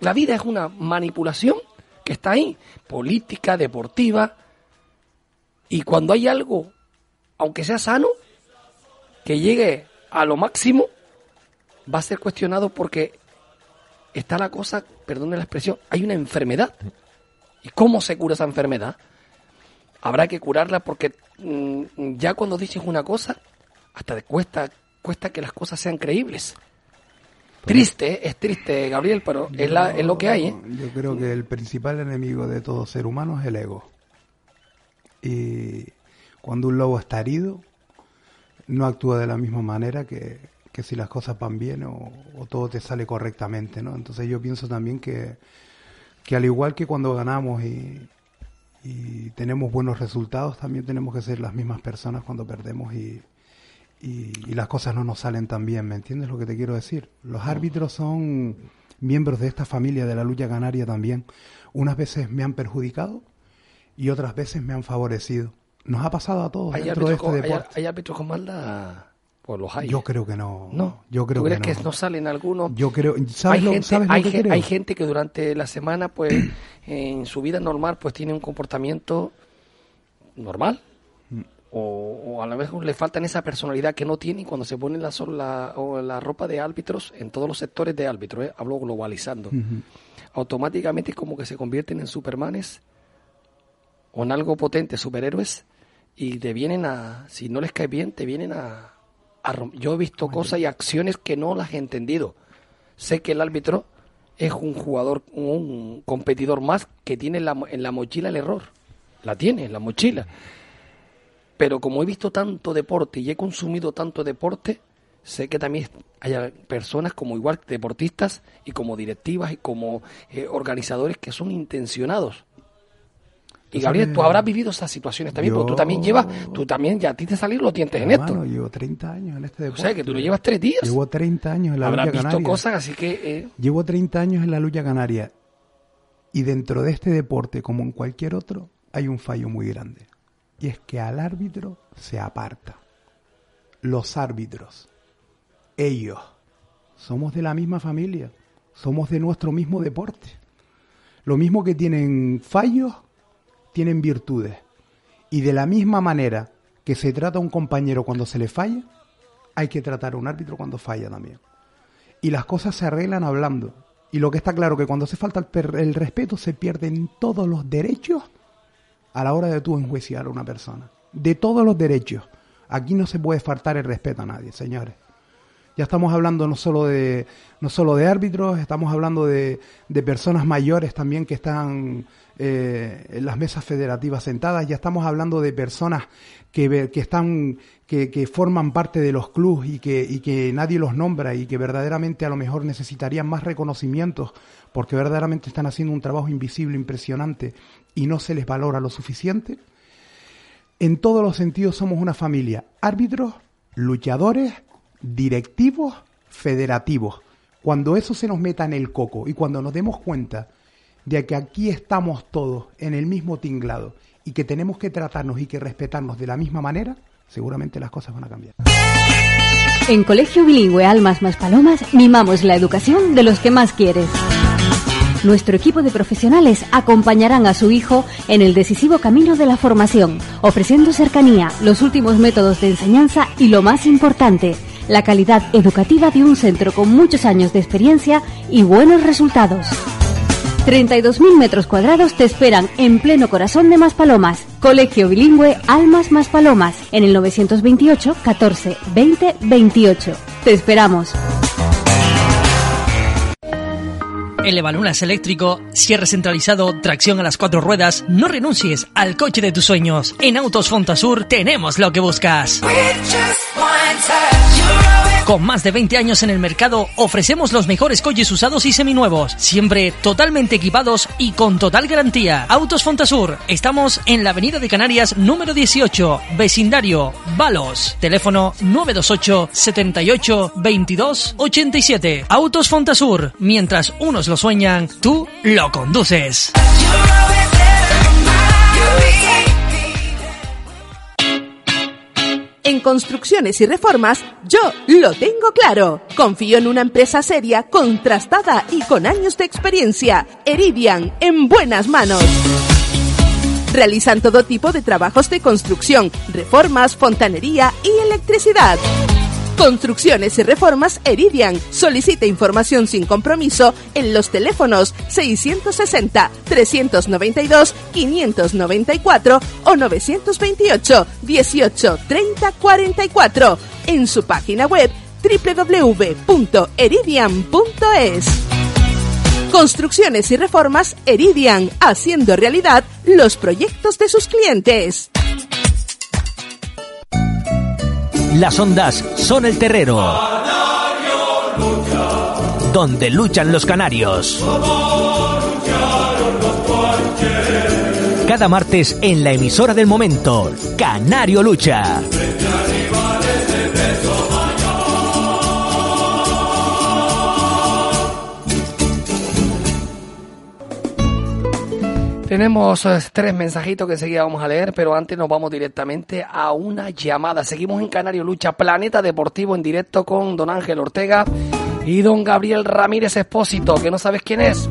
La vida es una manipulación que está ahí, política, deportiva. Y cuando hay algo, aunque sea sano, que llegue a lo máximo, va a ser cuestionado porque está la cosa, perdone la expresión, hay una enfermedad. ¿Y cómo se cura esa enfermedad? Habrá que curarla porque mm, ya cuando dices una cosa, hasta te cuesta, cuesta que las cosas sean creíbles. Triste, es triste, Gabriel, pero es, la, es lo que hay, ¿eh? Yo creo que el principal enemigo de todo ser humano es el ego. Y cuando un lobo está herido, no actúa de la misma manera que, que si las cosas van bien o, o todo te sale correctamente, ¿no? Entonces yo pienso también que, que al igual que cuando ganamos y, y tenemos buenos resultados, también tenemos que ser las mismas personas cuando perdemos y, y, y las cosas no nos salen tan bien, ¿me entiendes lo que te quiero decir? Los árbitros son miembros de esta familia de la lucha canaria también. Unas veces me han perjudicado y otras veces me han favorecido. Nos ha pasado a todos ¿Hay dentro de este con, hay, deporte. hay árbitros con maldad? Los hay. Yo creo que no. No, yo creo ¿Tú que crees no. que no salen algunos? Yo creo, ¿sabes hay lo, gente, sabes lo hay, que creo? hay gente que durante la semana, pues, en su vida normal, pues tiene un comportamiento normal. O, o a la vez le faltan esa personalidad que no tiene cuando se pone la, la, o la ropa de árbitros en todos los sectores de árbitros, ¿eh? hablo globalizando, automáticamente es como que se convierten en supermanes o en algo potente, superhéroes, y te vienen a, si no les cae bien, te vienen a, a Yo he visto cosas y acciones que no las he entendido. Sé que el árbitro es un jugador, un competidor más que tiene en la, en la mochila el error. La tiene en la mochila. Pero como he visto tanto deporte y he consumido tanto deporte, sé que también hay personas como igual deportistas y como directivas y como eh, organizadores que son intencionados. Y Gabriel, tú habrás vivido esas situaciones también, porque tú también Yo- llevas, tú también ya a ti te salieron los dientes en Hermano, esto. llevo 30 años en este O deporte. sea, que tú lo llevas tres días. Llevo 30 años en la Habrás lucha visto canaria. cosas, así que... eh, Llevo 30 años en la lucha canaria. Y dentro de este deporte, como en cualquier otro, hay un fallo muy grande. Y es que al árbitro se aparta. Los árbitros, ellos, somos de la misma familia. Somos de nuestro mismo deporte. Lo mismo que tienen fallos, tienen virtudes. Y de la misma manera que se trata a un compañero cuando se le falla, hay que tratar a un árbitro cuando falla también. Y las cosas se arreglan hablando. Y lo que está claro que cuando se falta el, el respeto se pierden todos los derechos a la hora de tú enjuiciar a una persona. De todos los derechos. Aquí no se puede faltar el respeto a nadie, señores. Ya estamos hablando no solo de, no solo de árbitros, estamos hablando de, de personas mayores también que están eh, en las mesas federativas sentadas, ya estamos hablando de personas que, que están, que, que forman parte de los clubes y que, y que nadie los nombra y que verdaderamente a lo mejor necesitarían más reconocimientos porque verdaderamente están haciendo un trabajo invisible impresionante y no se les valora lo suficiente. En todos los sentidos somos una familia. Árbitros, luchadores, directivos, federativos. Cuando eso se nos meta en el coco y cuando nos demos cuenta de que aquí estamos todos en el mismo tinglado y que tenemos que tratarnos y que respetarnos de la misma manera, seguramente las cosas van a cambiar. En Colegio Bilingüe Almas más Palomas mimamos la educación de los que más quieres. Nuestro equipo de profesionales acompañarán a su hijo en el decisivo camino de la formación, ofreciendo cercanía, los últimos métodos de enseñanza y lo más importante, la calidad educativa de un centro con muchos años de experiencia y buenos resultados. 32.000 metros cuadrados te esperan en pleno corazón de Maspalomas. Colegio Bilingüe Almas Maspalomas en el 928 14 20 28. Te esperamos. Elevalunas eléctrico, cierre centralizado, tracción a las cuatro ruedas. No renuncies al coche de tus sueños. En Autos Fontasur tenemos lo que buscas. Con más de 20 años en el mercado, ofrecemos los mejores coches usados y seminuevos, siempre totalmente equipados y con total garantía. Autos Fontasur, estamos en la Avenida de Canarias número 18, vecindario Balos, teléfono 928 78 22 87. Autos Fontasur, mientras unos lo sueñan, tú lo conduces. En construcciones y reformas, yo lo tengo claro. Confío en una empresa seria, contrastada y con años de experiencia. Eridian, en buenas manos. Realizan todo tipo de trabajos de construcción, reformas, fontanería y electricidad. Construcciones y reformas Eridian. Solicita información sin compromiso en los teléfonos 660 392 594 o 928 18 30 44 en su página web www.eridian.es. Construcciones y reformas Eridian, haciendo realidad los proyectos de sus clientes. Las ondas son el terrero. Donde luchan los canarios. Cada martes en la emisora del momento, Canario Lucha. Tenemos eh, tres mensajitos que enseguida vamos a leer, pero antes nos vamos directamente a una llamada. Seguimos en Canario Lucha, Planeta Deportivo en directo con don Ángel Ortega y don Gabriel Ramírez Espósito, que no sabes quién es.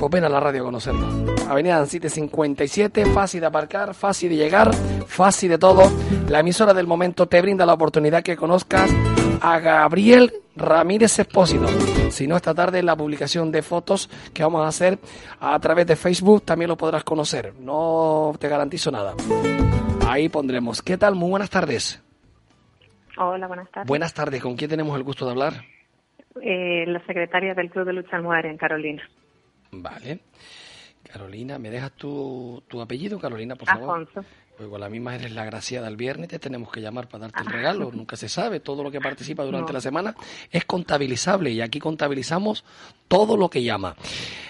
Pues ven a la radio a conocerlo. Avenida Dancite 57, fácil de aparcar, fácil de llegar, fácil de todo. La emisora del momento te brinda la oportunidad que conozcas a Gabriel Ramírez Espósito. Si no, esta tarde la publicación de fotos que vamos a hacer a través de Facebook también lo podrás conocer. No te garantizo nada. Ahí pondremos. ¿Qué tal? Muy buenas tardes. Hola, buenas tardes. Buenas tardes. ¿Con quién tenemos el gusto de hablar? Eh, la secretaria del Club de Lucha Almohadera en Carolina. Vale. Carolina, ¿me dejas tu, tu apellido, Carolina, por favor? Afonso. Pues con la misma eres la graciada el viernes, te tenemos que llamar para darte el regalo. Nunca se sabe, todo lo que participa durante No. la semana es contabilizable y aquí contabilizamos todo lo que llama.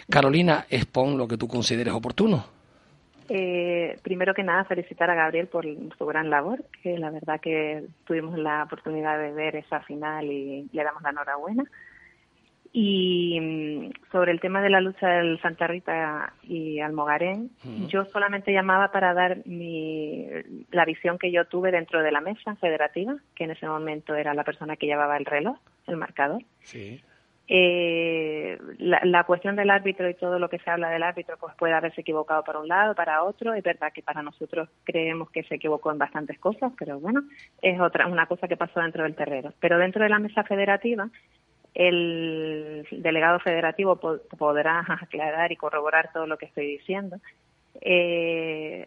Carolina, expon lo que tú consideres oportuno. Eh, primero que nada, felicitar a Gabriel por su gran labor, que la verdad que tuvimos la oportunidad de ver esa final y le damos la enhorabuena. Y mm, sobre el tema de la lucha del Santa Rita y Almogarén, Ujú. yo solamente llamaba para dar mi, la visión que yo tuve dentro de la mesa federativa, que en ese momento era la persona que llevaba el reloj, el marcador. Sí. Eh, la, la cuestión del árbitro y todo lo que se habla del árbitro pues puede haberse equivocado para un lado, para otro. Es verdad que para nosotros creemos que se equivocó en bastantes cosas, pero bueno, es otra una cosa que pasó dentro del terreno. Pero dentro de la mesa federativa, el delegado federativo po- podrá aclarar y corroborar todo lo que estoy diciendo. Eh,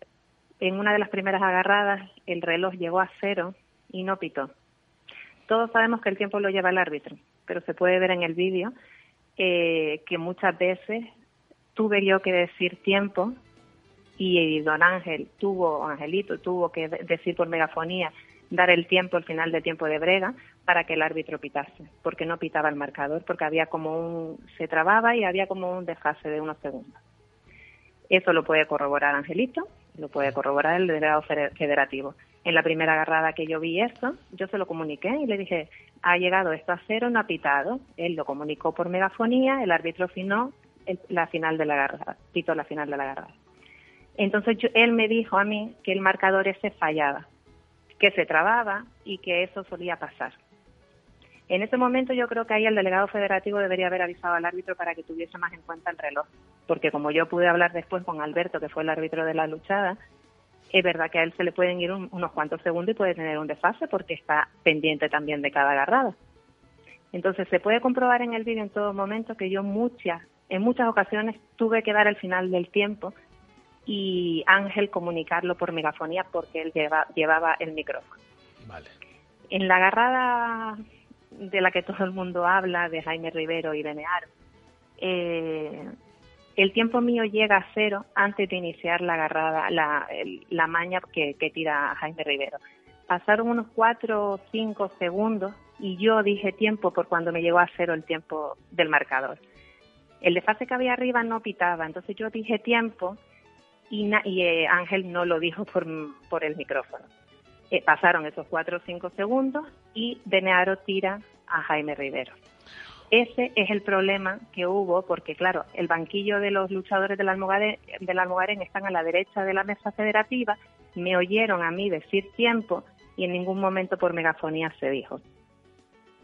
en una de las primeras agarradas, el reloj llegó a cero y no pitó. Todos sabemos que el tiempo lo lleva el árbitro, pero se puede ver en el vídeo eh, que muchas veces tuve yo que decir tiempo y don Ángel tuvo, Angelito tuvo que de- decir por megafonía, dar el tiempo, el final de tiempo de brega, para que el árbitro pitase, porque no pitaba el marcador, porque había como un, se trababa y había como un desfase de unos segundos. Eso lo puede corroborar Angelito, lo puede corroborar el delegado fede- federativo. En la primera agarrada que yo vi esto, yo se lo comuniqué y le dije, ha llegado esto a cero, no ha pitado. Él lo comunicó por megafonía, el árbitro finó la final de la agarrada, pitó la final de la agarrada. Entonces yo- él me dijo a mí que el marcador ese fallaba, que se trababa y que eso solía pasar. En ese momento yo creo que ahí el delegado federativo debería haber avisado al árbitro para que tuviese más en cuenta el reloj, porque como yo pude hablar después con Alberto, que fue el árbitro de la luchada, es verdad que a él se le pueden ir un- unos cuantos segundos y puede tener un desfase porque está pendiente también de cada agarrada. Entonces se puede comprobar en el vídeo en todo momento que yo muchas, en muchas ocasiones tuve que dar el final del tiempo y Ángel comunicarlo por megafonía porque él lleva- llevaba el micrófono. Vale. En la agarrada de la que todo el mundo habla, de Jaime Rivero y Benear, eh, el tiempo mío llega a cero antes de iniciar la agarrada, la, la maña que, que tira Jaime Rivero. Pasaron unos cuatro o cinco segundos y yo dije tiempo por cuando me llegó a cero el tiempo del marcador. El desfase que había arriba no pitaba, entonces yo dije tiempo y, y eh, Ángel no lo dijo por, por el micrófono. Eh, pasaron esos cuatro o cinco segundos y Benearo tira a Jaime Rivero. Ese es el problema que hubo, porque claro, el banquillo de los luchadores del Almogarén, del Almogarén están a la derecha de la mesa federativa, me oyeron a mí decir tiempo y en ningún momento por megafonía se dijo.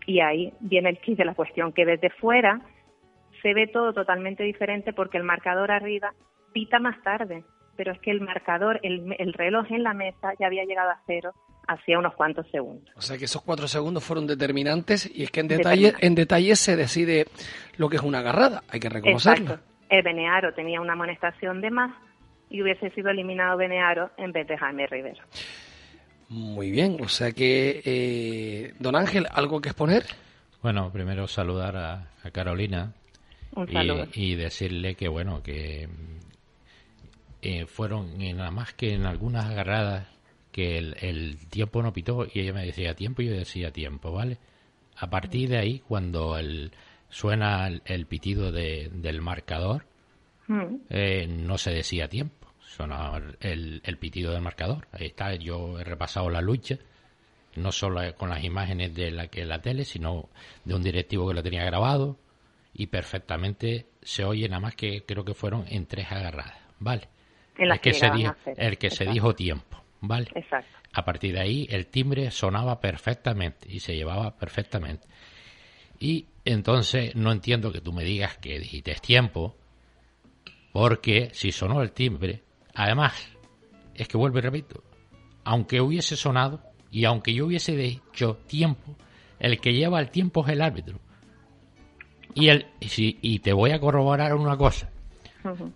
Y ahí viene el kit de la cuestión, que desde fuera se ve todo totalmente diferente porque el marcador arriba pita más tarde, pero es que el marcador, el, el reloj en la mesa ya había llegado a cero hacía unos cuantos segundos. O sea que esos cuatro segundos fueron determinantes y es que en detalle, en detalle se decide lo que es una agarrada, hay que reconocerlo. Exacto. El Benearo tenía una amonestación de más y hubiese sido eliminado Benearo en vez de Jaime Rivero. Muy bien, o sea que, eh, don Ángel, ¿algo que exponer? Bueno, primero saludar a, a Carolina Un y, saludo. y decirle que, bueno, que eh, fueron nada más que en algunas agarradas que el, el tiempo no pitó y ella me decía tiempo y yo decía tiempo, ¿vale? A partir de ahí, cuando el, suena el, el pitido de- del marcador, Mm. eh, no se decía tiempo, sonaba el, el pitido del marcador. Ahí está, yo he repasado la lucha, no solo con las imágenes de la que la tele, sino de un directivo que lo tenía grabado y perfectamente se oye nada más que creo que fueron en tres agarradas, ¿vale? En las el que, que se el que dijo tiempo, ¿vale? Exacto. A partir de ahí el timbre sonaba perfectamente y se llevaba perfectamente. Y entonces no entiendo que tú me digas que dijiste tiempo, porque si sonó el timbre, además, es que vuelvo y repito, aunque hubiese sonado y aunque yo hubiese dicho tiempo, el que lleva el tiempo es el árbitro. Y, el, y, si- y te voy a corroborar una cosa.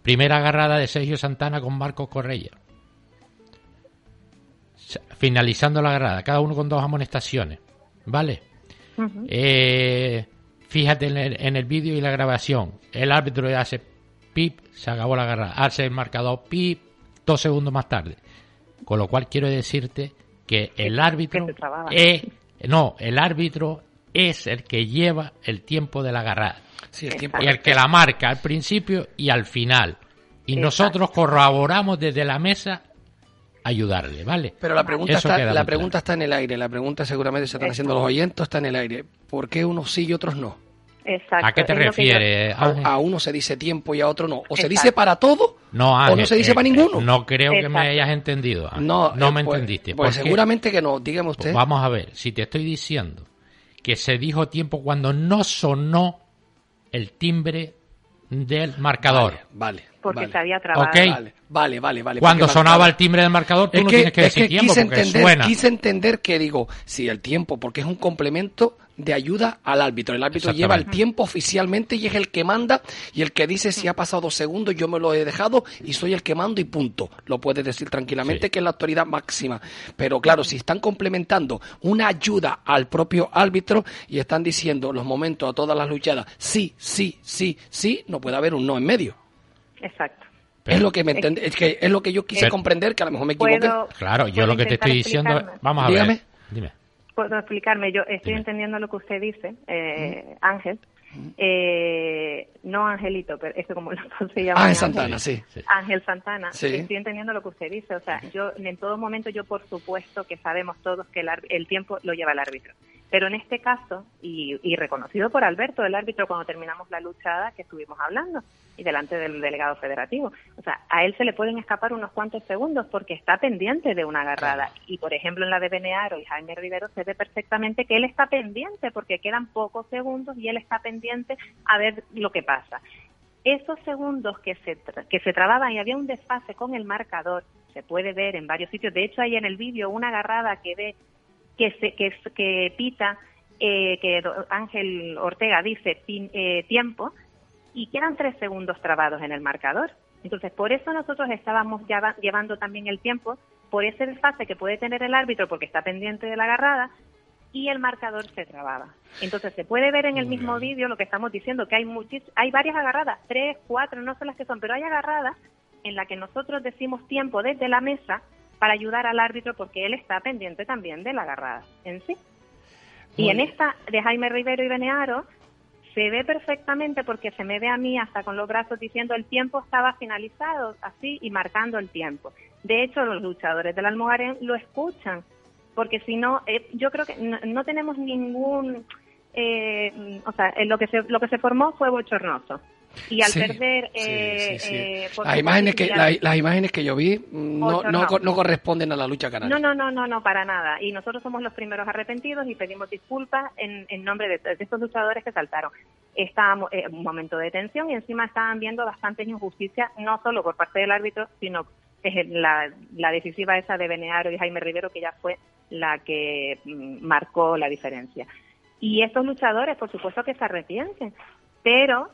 Primera agarrada de Sergio Santana con Marcos Correia. Finalizando la agarrada, cada uno con dos amonestaciones. ¿Vale? Eh, fíjate en el, en el vídeo y la grabación. El árbitro hace pip, se acabó la agarrada. Hace el marcador pip, dos segundos más tarde. Con lo cual quiero decirte que el árbitro es, no, el árbitro es el que lleva el tiempo de la agarrada. Sí, el tiempo Y el que la marca al principio y al final. Y Exacto. nosotros corroboramos desde la mesa ayudarle, ¿vale? Pero la pregunta, Eso está, la pregunta está en el aire. La pregunta seguramente se están haciendo los oyentes, está en el aire. ¿Por qué unos sí y otros no? Exacto. ¿A qué te yo- refieres, A, Ángel? a uno se dice tiempo y a otro no. O se dice para todo No, o Ángel, no se dice eh, para ninguno. No creo que me hayas entendido. Ángel. No, no eh, me pues- entendiste. Pues seguramente que no. Dígame Pues usted. vamos a ver, si te estoy diciendo que se dijo tiempo cuando no sonó el timbre del marcador. Vale, vale. Porque vale. se había trabado. Ok. Vale, vale, vale. vale, Cuando sonaba el timbre del marcador, tú Es no que, tienes que es decir que tiempo quise porque entender, suena. quise entender que digo, sí, el tiempo, porque es un complemento de ayuda al árbitro. El árbitro lleva el tiempo oficialmente y es el que manda y el que dice si ha pasado dos segundos, yo me lo he dejado y soy el que mando y punto. Lo puedes decir tranquilamente Sí. que es la autoridad máxima. Pero claro, si están complementando una ayuda al propio árbitro y están diciendo los momentos a todas las luchadas, sí, sí, sí, sí, no puede haber un no en medio. Exacto. Pero- es lo que me entend- es que es lo que yo quise Pero- comprender, que a lo mejor me equivoqué. Claro, yo lo que te estoy diciendo, vamos a Dígame. ver. Dime. Puedo explicarme, yo estoy entendiendo lo que usted dice, eh, Ángel. Eh, no Angelito, pero es que como se llaman Ah, Ángel. Santana, sí. Ángel Santana, Sí. estoy entendiendo lo que usted dice. O sea, yo en todo momento, yo por supuesto que sabemos todos que el, el tiempo lo lleva el árbitro. Pero en este caso, y, y reconocido por Alberto, el árbitro, cuando terminamos la luchada que estuvimos hablando, y delante del delegado federativo, o sea, a él se le pueden escapar unos cuantos segundos porque está pendiente de una agarrada. Y por ejemplo, en la de Benearo y Jaime Rivero se ve perfectamente que él está pendiente porque quedan pocos segundos y él está pendiente a ver lo que pasa esos segundos que se, tra- que se trababan y había un desfase con el marcador, se puede ver en varios sitios. De hecho, hay en el vídeo una agarrada que ve que, se, que, que pita, eh, que Ángel Ortega dice pin- eh, tiempo, y quedan tres segundos trabados en el marcador. Entonces, por eso nosotros estábamos lleva- llevando también el tiempo, por ese desfase que puede tener el árbitro porque está pendiente de la agarrada, y el marcador se trababa. Entonces se puede ver en el mismo vídeo lo que estamos diciendo, que hay muchis, hay varias agarradas, tres, cuatro, no sé las que son, pero hay agarradas en las que nosotros decimos tiempo desde la mesa para ayudar al árbitro porque él está pendiente también de la agarrada en sí. Y en esta de Jaime Rivero y Benearo se ve perfectamente porque se me ve a mí hasta con los brazos diciendo el tiempo estaba finalizado, así y marcando el tiempo. De hecho, los luchadores del Almogarén lo escuchan, porque si no, eh, yo creo que no, no tenemos ningún, eh, o sea, eh, lo que se lo que se formó fue bochornoso. Y al Sí, perder, eh, sí, sí. eh, las imágenes que la- las imágenes que yo vi mm, no, no, no. co- no corresponden a la lucha canaria. No, no, no, no, no, para nada. Y nosotros somos los primeros arrepentidos y pedimos disculpas en, en nombre de, de estos luchadores que saltaron. Estábamos en un momento de tensión y encima estaban viendo bastantes injusticias, no solo por parte del árbitro, sino eh, la, la decisiva esa de Benearo y Jaime Rivero, que ya fue la que mm, marcó la diferencia. Y estos luchadores, por supuesto que se arrepienten, pero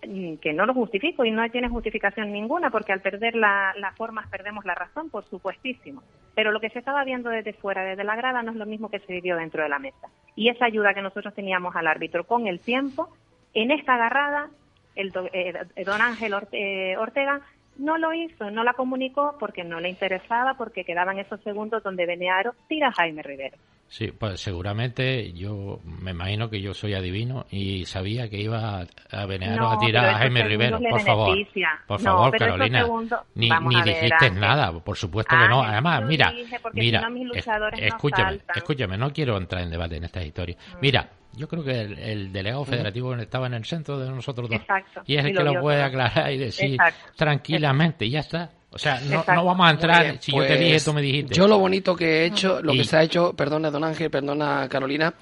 que no lo justifico y no tiene justificación ninguna porque al perder la- las formas perdemos la razón, por supuestísimo. Pero lo que se estaba viendo desde fuera, desde la grada, no es lo mismo que se vivió dentro de la mesa. Y esa ayuda que nosotros teníamos al árbitro con el tiempo, en esta agarrada, el do- eh, don Ángel Orte- eh, Ortega no lo hizo, no la comunicó porque no le interesaba, porque quedaban esos segundos donde Benearo tira a Jaime Rivero. Sí, pues seguramente yo me imagino que yo soy adivino y sabía que iba a Benearo No, a tirar a Jaime Rivero. Por favor, por No, favor, Carolina. Ni, ni a ver, dijiste Ángel. nada, por supuesto que no. Ángel, Además, mira, mira, si no no escúchame. Mm. escúchame, no quiero entrar en debate en estas historias. Mira, yo creo que el, el delegado federativo estaba en el centro de nosotros dos. Exacto, Y es el y que lo puede aclarar y decir Exacto, tranquilamente, y ya está. O sea, no, vamos a entrar, Muy bien, si yo te dije, pues, tú me dijiste. Yo lo bonito que he hecho, lo Y- que se ha hecho, perdona Don Ángel, perdona Carolina,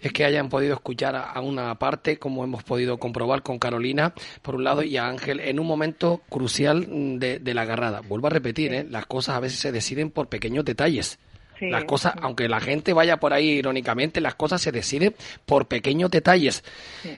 es que hayan podido escuchar a, una parte, como hemos podido comprobar con Carolina, por un lado, y a Ángel, en un momento crucial de, de la agarrada. Vuelvo a repetir, ¿eh? las cosas a veces se deciden por pequeños detalles. Sí. Las cosas, aunque la gente vaya por ahí irónicamente, las cosas se deciden por pequeños detalles.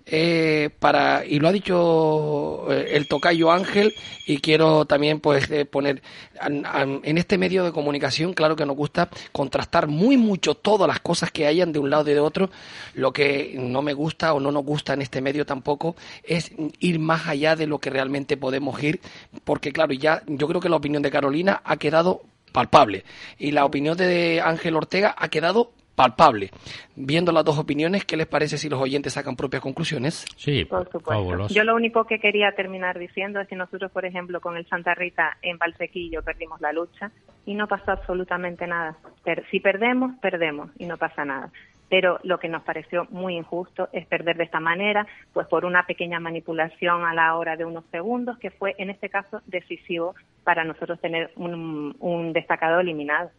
Eh, para y lo ha dicho eh, el tocayo Ángel y quiero también pues eh, poner en este medio de comunicación, claro que nos gusta contrastar muy mucho todas las cosas que hayan de un lado y de otro. Lo que no me gusta o no nos gusta en este medio tampoco es ir más allá de lo que realmente podemos ir, porque claro, ya yo creo que la opinión de Carolina ha quedado palpable y la opinión de Ángel Ortega ha quedado palpable. Viendo las dos opiniones, ¿qué les parece si los oyentes sacan propias conclusiones? Sí, Por supuesto. Yo lo único que quería terminar diciendo es que nosotros, por ejemplo, con el Santa Rita en Valsequillo perdimos la lucha y no pasó absolutamente nada. Per- si perdemos, perdemos y no pasa nada. Pero lo que nos pareció muy injusto es perder de esta manera, pues por una pequeña manipulación a la hora de unos segundos, que fue en este caso decisivo para nosotros tener un, un destacado eliminado.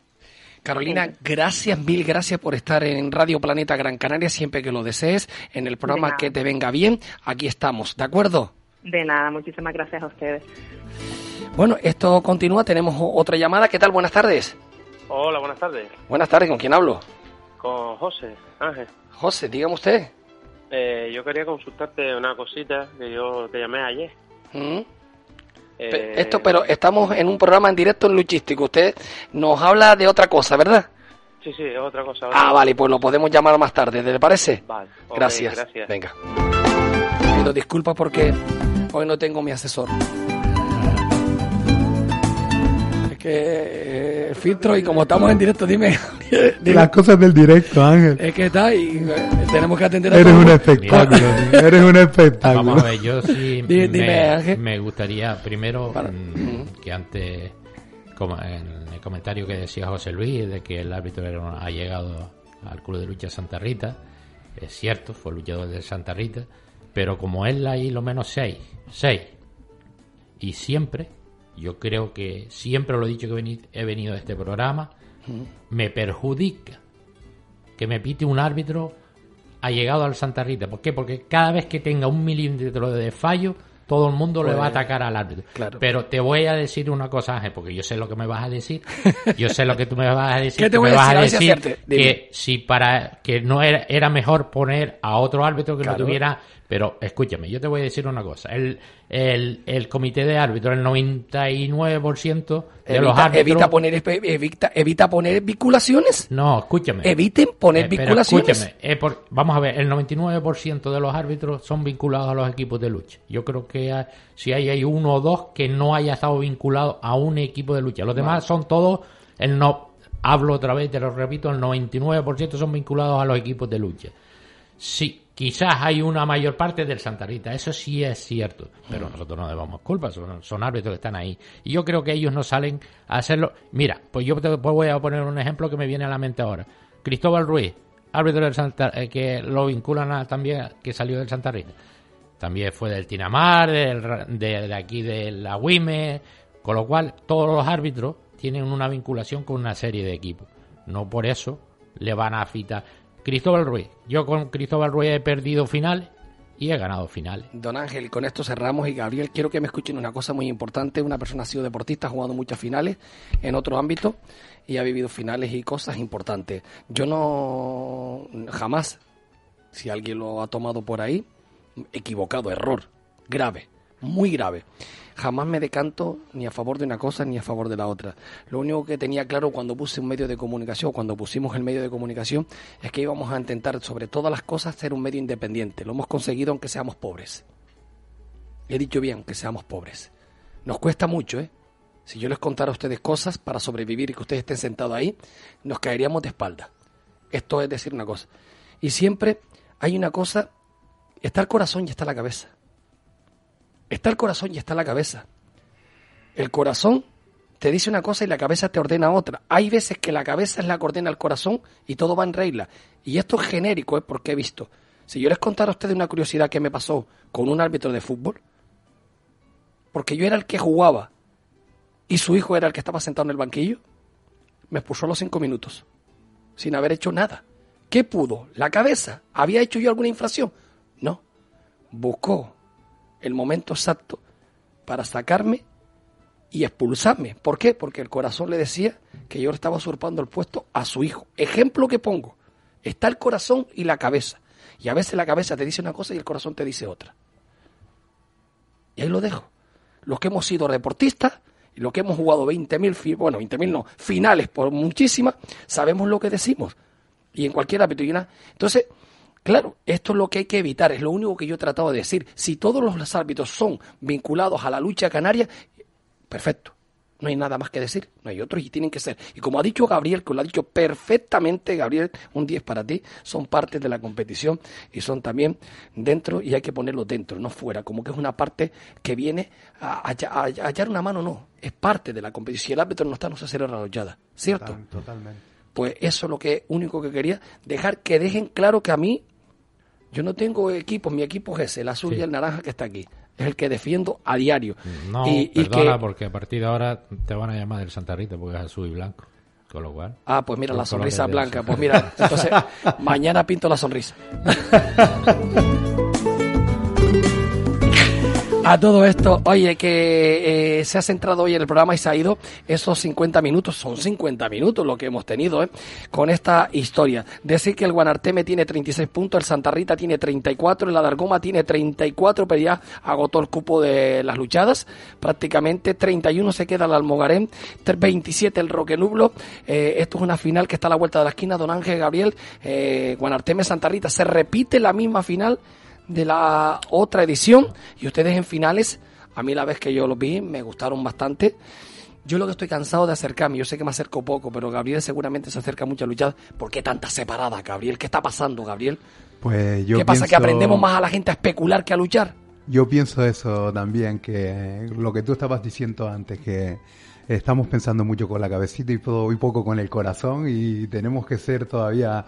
Carolina, gracias, mil gracias por estar en Radio Planeta Gran Canaria siempre que lo desees, en el programa que te venga bien. Aquí estamos, ¿de acuerdo? De nada, muchísimas gracias a ustedes. Bueno, esto continúa, tenemos otra llamada. ¿Qué tal? Buenas tardes. Hola, buenas tardes. Buenas tardes, ¿con quién hablo? Con José Ángel. José, dígame usted. Eh, yo quería consultarte una cosita que yo te llamé ayer. ¿Mm? Eh, Esto, pero estamos en un programa en directo en Luchístico. Usted nos habla de otra cosa, ¿verdad? Sí, sí, es otra cosa. Ah, vale, pues lo podemos llamar más tarde, ¿le parece? Vale, Gracias. gracias. Venga. Pido disculpas porque hoy no tengo mi asesor. Es que eh, el filtro y como estamos en directo, dime. dime. Las cosas del directo, Ángel. Es que está y eh, tenemos que atender a Eres todo. un espectáculo, tío. Eres un espectáculo. Vamos a ver, yo sí dime, me, Ángel. me gustaría primero mm, que antes, como en el comentario que decía José Luis, de que el árbitro era ha llegado al Club de Lucha Santa Rita, es cierto, fue luchador de Santa Rita, pero como él hay lo menos seis, seis, y siempre, yo creo que siempre lo he dicho que he venido a este programa, me perjudica que me pite un árbitro ha llegado al Santa Rita. ¿Por qué? Porque cada vez que tenga un milímetro de fallo, todo el mundo le Pues, va a atacar al árbitro. claro. Pero te voy a decir una cosa, Ángel, porque yo sé lo que me vas a decir. Yo sé lo que tú me vas a decir. ¿Qué te voy me a vas decir? A que si para que no era, era mejor poner a otro árbitro que Claro. no tuviera. Pero escúchame, yo te voy a decir una cosa. El, el, el comité de árbitros, el 99% de los Evita, árbitros. evita poner evita, evita poner vinculaciones. No, escúchame. Eviten poner Eh, vinculaciones. escúchame, eh, por- vamos a ver, el 99% de los árbitros son vinculados a los equipos de lucha. Yo creo que hay- si hay, hay uno o dos que no haya estado vinculado a un equipo de lucha. Los demás son todos, el no, hablo otra vez, te lo repito, el 99% son vinculados a los equipos de lucha. Sí, quizás hay una mayor parte del Santa Rita, eso sí es cierto, pero nosotros no debamos culpa, son, son árbitros que están ahí. Y yo creo que ellos no salen a hacerlo. Mira, pues yo te pues voy a poner un ejemplo que me viene a la mente ahora. Cristóbal Ruiz, árbitro del Santa, eh, que lo vinculan a- también, que salió del Santa Rita. También fue del Tinamar, del de aquí de la WIME, con lo cual todos los árbitros tienen una vinculación con una serie de equipos. No por eso le van a fitar. Cristóbal Ruiz, yo con Cristóbal Ruiz he perdido finales y he ganado finales. Don Ángel, con esto cerramos y Gabriel, quiero que me escuchen una cosa muy importante. Una persona ha sido deportista, ha jugado muchas finales en otro ámbito y ha vivido finales y cosas importantes. Yo no, jamás, si alguien lo ha tomado por ahí, equivocado, error, grave, muy grave. Jamás me decanto ni a favor de una cosa ni a favor de la otra. Lo único que tenía claro cuando puse un medio de comunicación, cuando pusimos el medio de comunicación, es que íbamos a intentar sobre todas las cosas ser un medio independiente. Lo hemos conseguido aunque seamos pobres. He dicho bien, aunque seamos pobres. Nos cuesta mucho, ¿eh? Si yo les contara a ustedes cosas para sobrevivir y que ustedes estén sentados ahí, nos caeríamos de espalda. Esto es decir una cosa. Y siempre hay una cosa, está el corazón y está la cabeza. Está el corazón y está la cabeza. El corazón te dice una cosa y la cabeza te ordena otra. Hay veces que la cabeza es la que ordena el corazón y todo va en regla. Y esto es genérico, es porque he visto. Si yo les contara a ustedes una curiosidad que me pasó con un árbitro de fútbol, porque yo era el que jugaba y su hijo era el que estaba sentado en el banquillo, me expulsó a los cinco minutos, sin haber hecho nada. ¿Qué pudo? ¿La cabeza? ¿Había hecho yo alguna infracción? No. Buscó el momento exacto para sacarme y expulsarme. ¿Por qué? Porque el corazón le decía que yo estaba usurpando el puesto a su hijo. Ejemplo que pongo. Está el corazón y la cabeza. Y a veces la cabeza te dice una cosa y el corazón te dice otra. Y ahí lo dejo. Los que hemos sido deportistas los que hemos jugado 20.000, fi- bueno, 20.000 no, finales por muchísimas, sabemos lo que decimos. Y en cualquier ámbito. Entonces, claro, esto es lo que hay que evitar, es lo único que yo he tratado de decir. Si todos los árbitros son vinculados a la lucha canaria, perfecto. No hay nada más que decir, no hay otros y tienen que ser. Y como ha dicho Gabriel, que lo ha dicho perfectamente Gabriel, un 10 para ti, son parte de la competición y son también dentro y hay que ponerlo dentro, no fuera, como que es una parte que viene a, a- a- a hallar una mano, no, es parte de la competición. Si el árbitro no está, no se cierra la hollada, ¿cierto? Total- Totalmente. Pues eso es lo que único que quería, dejar que dejen claro que a mí yo no tengo equipo, mi equipo es ese, el azul y el naranja que está aquí. Es el que defiendo a diario. No, y, y perdona, que, porque a partir de ahora te van a llamar del Santa Rita porque es azul y blanco. Con lo cual. Ah, pues mira la sonrisa blanca. Pues mira, entonces mañana pinto la sonrisa. A todo esto, oye, que eh, se ha centrado hoy en el programa y se ha ido esos 50 minutos, son 50 minutos lo que hemos tenido, ¿eh? Con esta historia. Decir que el Guanarteme tiene 36 puntos, el Santa Rita tiene 34, el Adargoma tiene 34, pero ya agotó el cupo de las luchadas. Prácticamente 31 se queda el Almogarén, 27 el Roque Nublo. Eh, esto es una final que está a la vuelta de la esquina, Don Ángel Gabriel, eh, Guanarteme Santa Rita. Se repite la misma final de la otra edición y ustedes en finales, a mí la vez que yo los vi me gustaron bastante. Yo lo que estoy cansado de acercarme, yo sé que me acerco poco, pero Gabriel seguramente se acerca mucho a luchar. ¿Por qué tanta separada, Gabriel? ¿Qué está pasando, Gabriel? Pues yo ¿Qué pasa? ¿Que aprendemos más a la gente a especular que a luchar? Yo pienso eso también, que lo que tú estabas diciendo antes, que estamos pensando mucho con la cabecita y, todo, y poco con el corazón y tenemos que ser todavía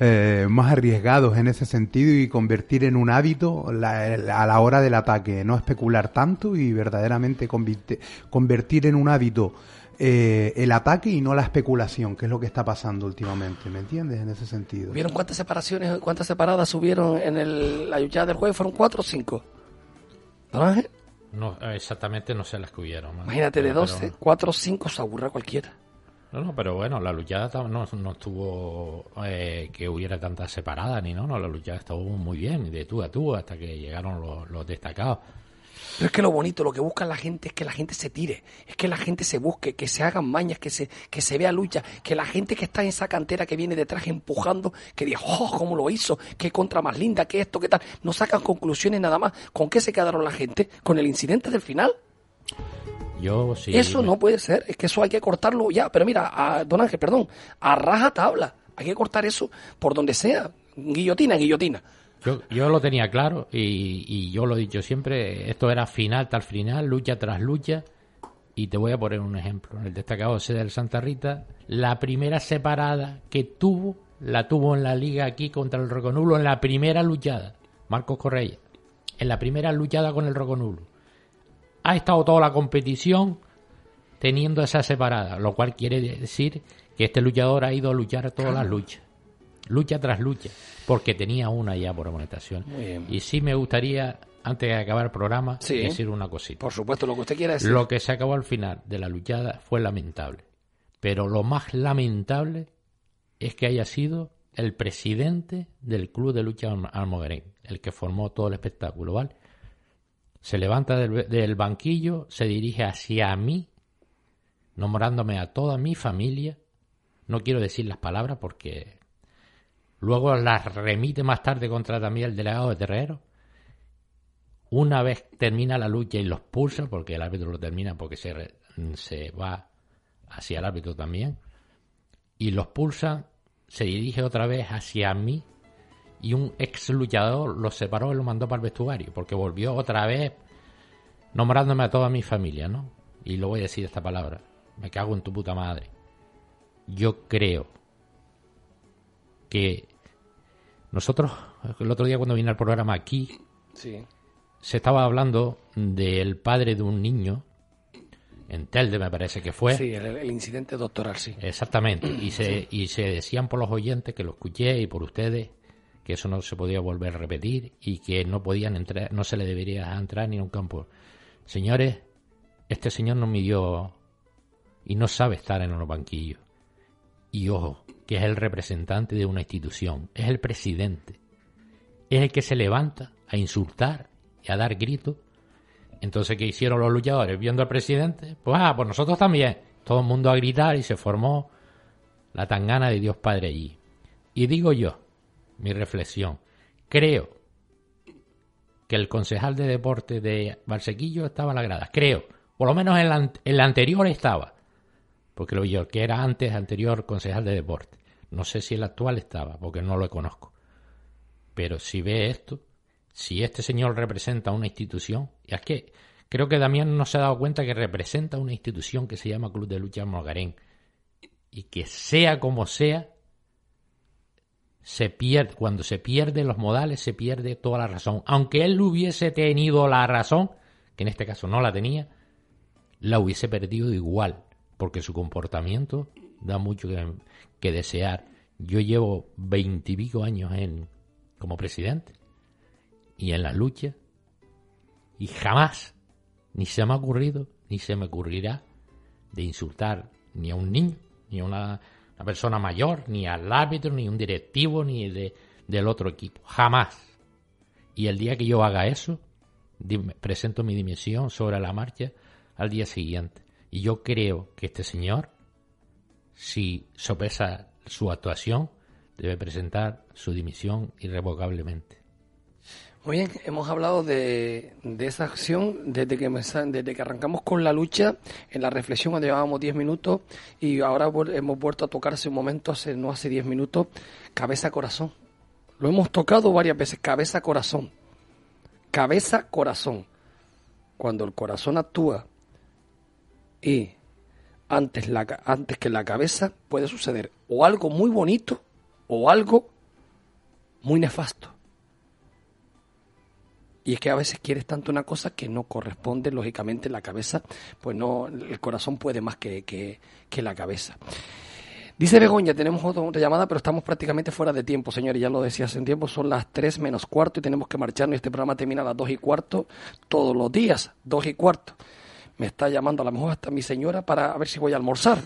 eh, más arriesgados en ese sentido y convertir en un hábito la- la- a la hora del ataque, no especular tanto y verdaderamente convirte- convertir en un hábito eh, el ataque y no la especulación, que es lo que está pasando últimamente, ¿me entiendes? En ese sentido. ¿Vieron cuántas separaciones, cuántas separadas subieron en el, la luchada del jueves? ¿Fueron cuatro o cinco? No, exactamente no sé las que hubieron. Imagínate, de Pero- 12, pero- cuatro o cinco se aburra cualquiera. No, no, pero bueno, la luchada no, no estuvo eh, que hubiera tantas separadas ni no, no, la luchada estuvo muy bien, de tú a tú, hasta que llegaron los, los destacados. Pero es que lo bonito, lo que busca la gente es que la gente se tire, es que la gente se busque, que se hagan mañas, que se, que se vea lucha, que la gente que está en esa cantera que viene detrás empujando, que diga, oh, cómo lo hizo, qué contra más linda, qué esto, qué tal. No sacan conclusiones nada más. ¿Con qué se quedaron la gente? ¿Con el incidente del final? Yo sí. eso no puede ser, es que eso hay que cortarlo ya. Pero mira, a, don Ángel, perdón, a raja tabla. Hay que cortar eso por donde sea. Guillotina, guillotina. Yo, yo lo tenía claro y, y yo lo he dicho siempre, esto era final tras final, lucha tras lucha. Y te voy a poner un ejemplo. En el destacado C del Santa Rita, la primera separada que tuvo, la tuvo en la liga aquí contra el Roconulo en la primera luchada. Marcos Correa. En la primera luchada con el Roconulo. Ha estado toda la competición teniendo esa separada, lo cual quiere decir que este luchador ha ido a luchar todas las luchas. Lucha tras lucha, porque tenía una ya por amonestación. Y sí me gustaría, antes de acabar el programa, Sí. decir una cosita. Por supuesto, lo que usted quiera decir. Lo que se acabó al final de la luchada fue lamentable. Pero lo más lamentable es que haya sido el presidente del Club de Lucha Alm- Almogarén, el que formó todo el espectáculo, ¿vale? Se levanta del, banquillo, se dirige hacia mí, nombrándome a toda mi familia. No quiero decir las palabras porque luego las remite más tarde contra también el delegado de Terrero. Una vez termina la lucha y los pulsa, porque el árbitro lo termina porque se, se va hacia el árbitro también, y los pulsa, se dirige otra vez hacia mí y un ex luchador los separó y lo mandó para el vestuario, porque volvió otra vez nombrándome a toda mi familia, ¿no? Y lo voy a decir esta palabra, me cago en tu puta madre. Yo creo que nosotros, el otro día cuando vine al programa aquí, Sí. se estaba hablando del padre de un niño, en Telde me parece que fue. Sí, el, el incidente doctoral, sí. Exactamente. Y se, y se decían por los oyentes, que lo escuché, y por ustedes, que eso no se podía volver a repetir y que no podían entrar, no se le debería entrar ni en un campo. Señores, este señor no midió y no sabe estar en los banquillos. Y ojo, que es el representante de una institución, es el presidente, es el que se levanta a insultar y a dar gritos. Entonces, ¿qué hicieron los luchadores? Viendo al presidente, pues, ah, pues nosotros también. Todo el mundo a gritar y se formó la tangana de Dios Padre allí. Y digo yo, mi reflexión, creo que el concejal de deporte de Valsequillo estaba en la grada. Creo. Por lo menos en la, an- en la anterior estaba. Porque lo yo, que era antes anterior concejal de deporte. No sé si el actual estaba, porque no lo conozco. Pero si ve esto, si este señor representa una institución, y es que creo que Damián no se ha dado cuenta que representa una institución que se llama Club de Lucha Mogarén. Y que sea como sea, se pierde, cuando se pierden los modales, se pierde toda la razón. Aunque él hubiese tenido la razón, que en este caso no la tenía, la hubiese perdido igual, porque su comportamiento da mucho que, que desear. Yo llevo veintipico años en, como presidente y en la lucha, y jamás, ni se me ha ocurrido, ni se me ocurrirá de insultar ni a un niño, ni a una, persona mayor, ni al árbitro, ni un directivo, ni de, del otro equipo. Jamás. Y el día que yo haga eso, presento mi dimisión sobre la marcha al día siguiente. Y yo creo que este señor, si sopesa su actuación, debe presentar su dimisión irrevocablemente. Muy bien, hemos hablado de, de esa acción desde que, desde que arrancamos con la lucha, en la reflexión cuando llevábamos 10 minutos y ahora hemos vuelto a tocar hace un momento, hace, no hace 10 minutos, cabeza-corazón. Lo hemos tocado varias veces, cabeza-corazón. Cabeza-corazón. Cuando el corazón actúa y antes, la, antes que la cabeza puede suceder o algo muy bonito o algo muy nefasto. Y es que a veces quieres tanto una cosa que no corresponde, lógicamente, la cabeza, pues no, el corazón puede más que, que, que la cabeza. Dice Begoña, tenemos otra llamada, pero estamos prácticamente fuera de tiempo, señores. Ya lo decía hace un tiempo, son las 3 menos cuarto y tenemos que marcharnos. Este programa termina a las 2 y cuarto todos los días, 2 y cuarto. Me está llamando a lo mejor hasta mi señora para ver si voy a almorzar.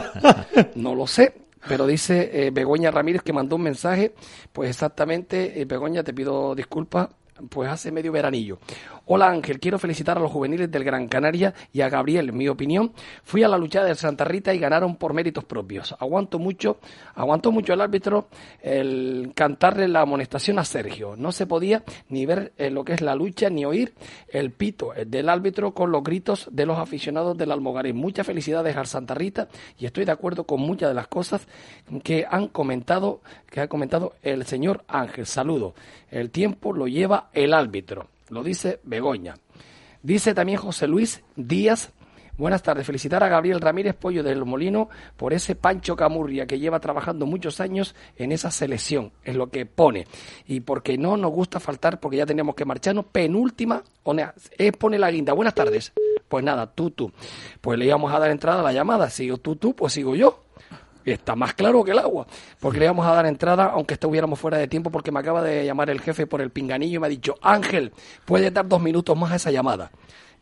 no lo sé, pero dice eh, Begoña Ramírez que mandó un mensaje. Pues exactamente, eh, Begoña, te pido disculpas. Pues hace medio veranillo. Hola Ángel, quiero felicitar a los juveniles del Gran Canaria y a Gabriel, en mi opinión. Fui a la luchada de Santa Rita y ganaron por méritos propios. Aguanto mucho, aguantó mucho el árbitro el cantarle la amonestación a Sergio. No se podía ni ver eh, lo que es la lucha ni oír el pito eh, del árbitro con los gritos de los aficionados del Almogarín. Muchas felicidades al Santa Rita y estoy de acuerdo con muchas de las cosas que han comentado, que ha comentado el señor Ángel. Saludo. El tiempo lo lleva el árbitro. Lo dice Begoña. Dice también José Luis Díaz. Buenas tardes. Felicitar a Gabriel Ramírez Pollo del Molino por ese Pancho Camurria que lleva trabajando muchos años en esa selección. Es lo que pone. Y porque no nos gusta faltar, porque ya teníamos que marcharnos. Penúltima, ona- eh, pone la guinda. Buenas tardes. Pues nada, tú, tú. Pues le íbamos a dar entrada a la llamada. Sigo tú, pues sigo yo. Está más claro que el agua. Porque le íbamos a dar entrada, aunque estuviéramos fuera de tiempo, porque me acaba de llamar el jefe por el pinganillo y me ha dicho, Ángel, puedes dar dos minutos más a esa llamada.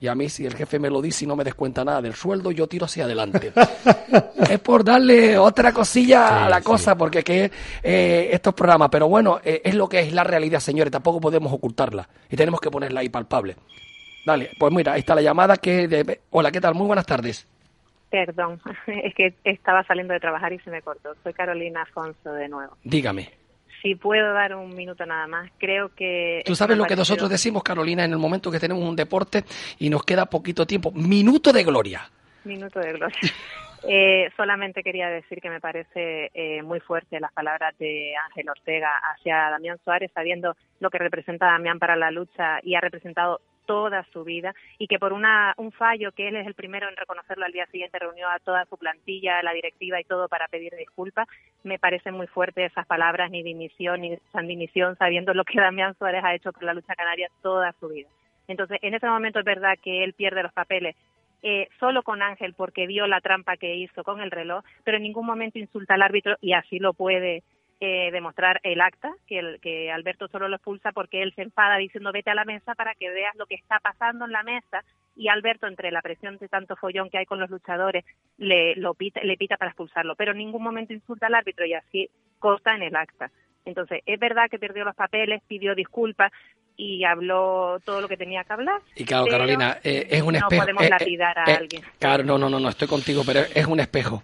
Y a mí, si el jefe me lo dice y no me descuenta nada del sueldo, yo tiro hacia adelante. es por darle otra cosilla a la cosa, porque que eh, estos programas, pero bueno, eh, es lo que es la realidad, señores, tampoco podemos ocultarla. Y tenemos que ponerla ahí palpable. Dale, pues mira, ahí está la llamada que... de- Hola, ¿qué tal? Muy buenas tardes. Perdón, es que estaba saliendo de trabajar y se me cortó. Soy Carolina Afonso de nuevo. Dígame. Si puedo dar un minuto nada más, creo que... Tú sabes lo que nosotros decimos, Carolina, en el momento que tenemos un deporte y nos queda poquito tiempo. Minuto de gloria. Minuto de gloria. Eh, solamente quería decir que me parece eh, muy fuerte las palabras de Ángel Ortega hacia Damián Suárez, sabiendo lo que representa Damián para la lucha y ha representado toda su vida y que por una, un fallo que él es el primero en reconocerlo al día siguiente reunió a toda su plantilla, la directiva y todo para pedir disculpas. Me parece muy fuerte esas palabras, ni dimisión ni dimisión, sabiendo lo que Damián Suárez ha hecho por la lucha canaria toda su vida. Entonces, en ese momento es verdad que él pierde los papeles eh, solo con Ángel porque vio la trampa que hizo con el reloj, pero en ningún momento insulta al árbitro y así lo puede eh, demostrar el acta, que, el, que Alberto solo lo expulsa porque él se enfada diciendo vete a la mesa para que veas lo que está pasando en la mesa y Alberto entre la presión de tanto follón que hay con los luchadores le, lo pita, le pita para expulsarlo, pero en ningún momento insulta al árbitro y así consta en el acta. Entonces, es verdad que perdió los papeles, pidió disculpas, y habló todo lo que tenía que hablar. Y claro, Carolina, eh, es un no espejo. podemos eh, eh, lapidar a alguien. Claro, no, no, no, no, estoy contigo, pero es un espejo.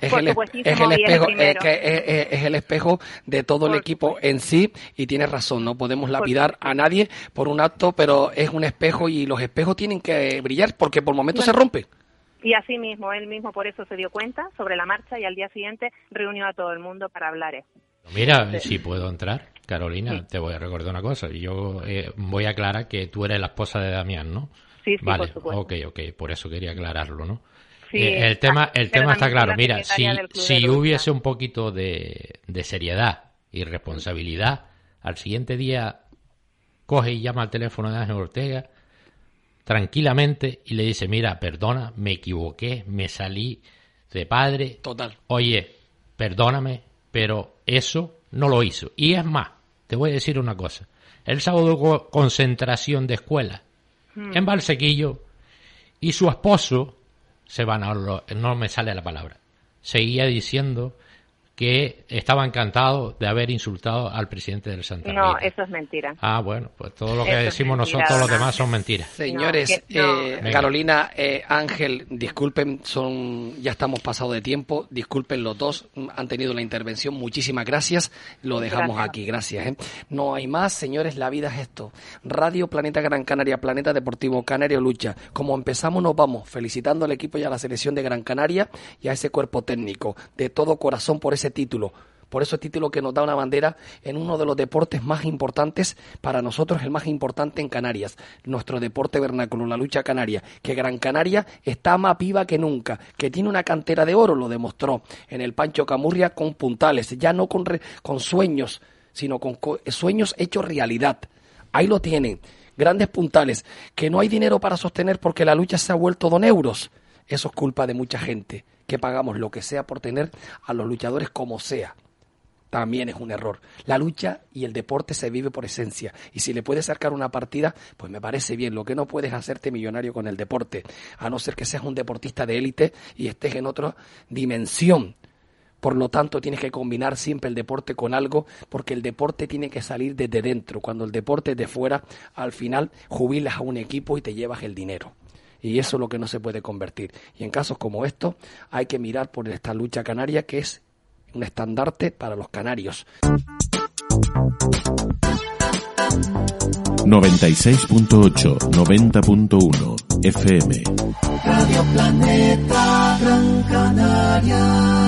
Es Por el, es espejo, primero. que es, es- es el espejo de todo el equipo en sí y tienes razón, no podemos lapidar a nadie por un acto, pero es un espejo y los espejos tienen que brillar porque por momentos se rompe. Y así mismo, él mismo por eso se dio cuenta sobre la marcha y al día siguiente reunió a todo el mundo para hablar eso. Mira, si puedo entrar, Carolina, te voy a recordar una cosa. Yo eh, voy a aclarar que tú eres la esposa de Damián, ¿no? Sí, sí, vale, por supuesto. ok, ok, por eso quería aclararlo, ¿no? Sí, Eh, el tema, el pero tema está claro. Mira, si, hubiese un poquito de, de seriedad y responsabilidad, al siguiente día coge y llama al teléfono de Ángel Ortega tranquilamente y le dice, mira, perdona, me equivoqué, me salí de padre. Total. Oye, perdóname, pero eso no lo hizo. Y es más, te voy a decir una cosa. El sábado hubo concentración de escuela Hmm. en Valsequillo y su esposo, se van a, no me sale la palabra, seguía diciendo que estaba encantado de haber insultado al presidente del Santa No, Rita. eso es mentira. Ah, bueno, pues todo lo que Eso es decimos mentira, nosotros los don demás son mentiras. Señores, que no. eh. Carolina, eh, Ángel, disculpen, son ya estamos pasados de tiempo, disculpen los dos, han tenido la intervención, muchísimas gracias, lo dejamos Gracias. aquí, gracias. ¿eh? No hay más, señores, la vida es esto. Radio Planeta Gran Canaria, Planeta Deportivo Canario Lucha. Como empezamos, nos vamos felicitando al equipo y a la selección de Gran Canaria y a ese cuerpo técnico, de todo corazón por ese título. Por ese título que nos da una bandera en uno de los deportes más importantes, para nosotros el más importante en Canarias, nuestro deporte vernáculo, la lucha canaria, que Gran Canaria está más viva que nunca, que tiene una cantera de oro, lo demostró en el Pancho Camurria con puntales, ya no con, re- con sueños, sino con co- sueños hechos realidad. Ahí lo tienen, grandes puntales, que no hay dinero para sostener porque la lucha se ha vuelto don euros. Eso es culpa de mucha gente, que pagamos lo que sea por tener a los luchadores como sea también es un error. La lucha y el deporte se vive por esencia. Y si le puedes sacar una partida, pues me parece bien. Lo que no puedes hacerte millonario con el deporte, a no ser que seas un deportista de élite y estés en otra dimensión. Por lo tanto, tienes que combinar siempre el deporte con algo, porque el deporte tiene que salir desde dentro. Cuando el deporte es de fuera, al final jubilas a un equipo y te llevas el dinero. Y eso es lo que no se puede convertir. Y en casos como estos hay que mirar por esta lucha canaria que es un estandarte para los canarios. 96.8, 90.1 FM. Radio Planeta Gran Canaria.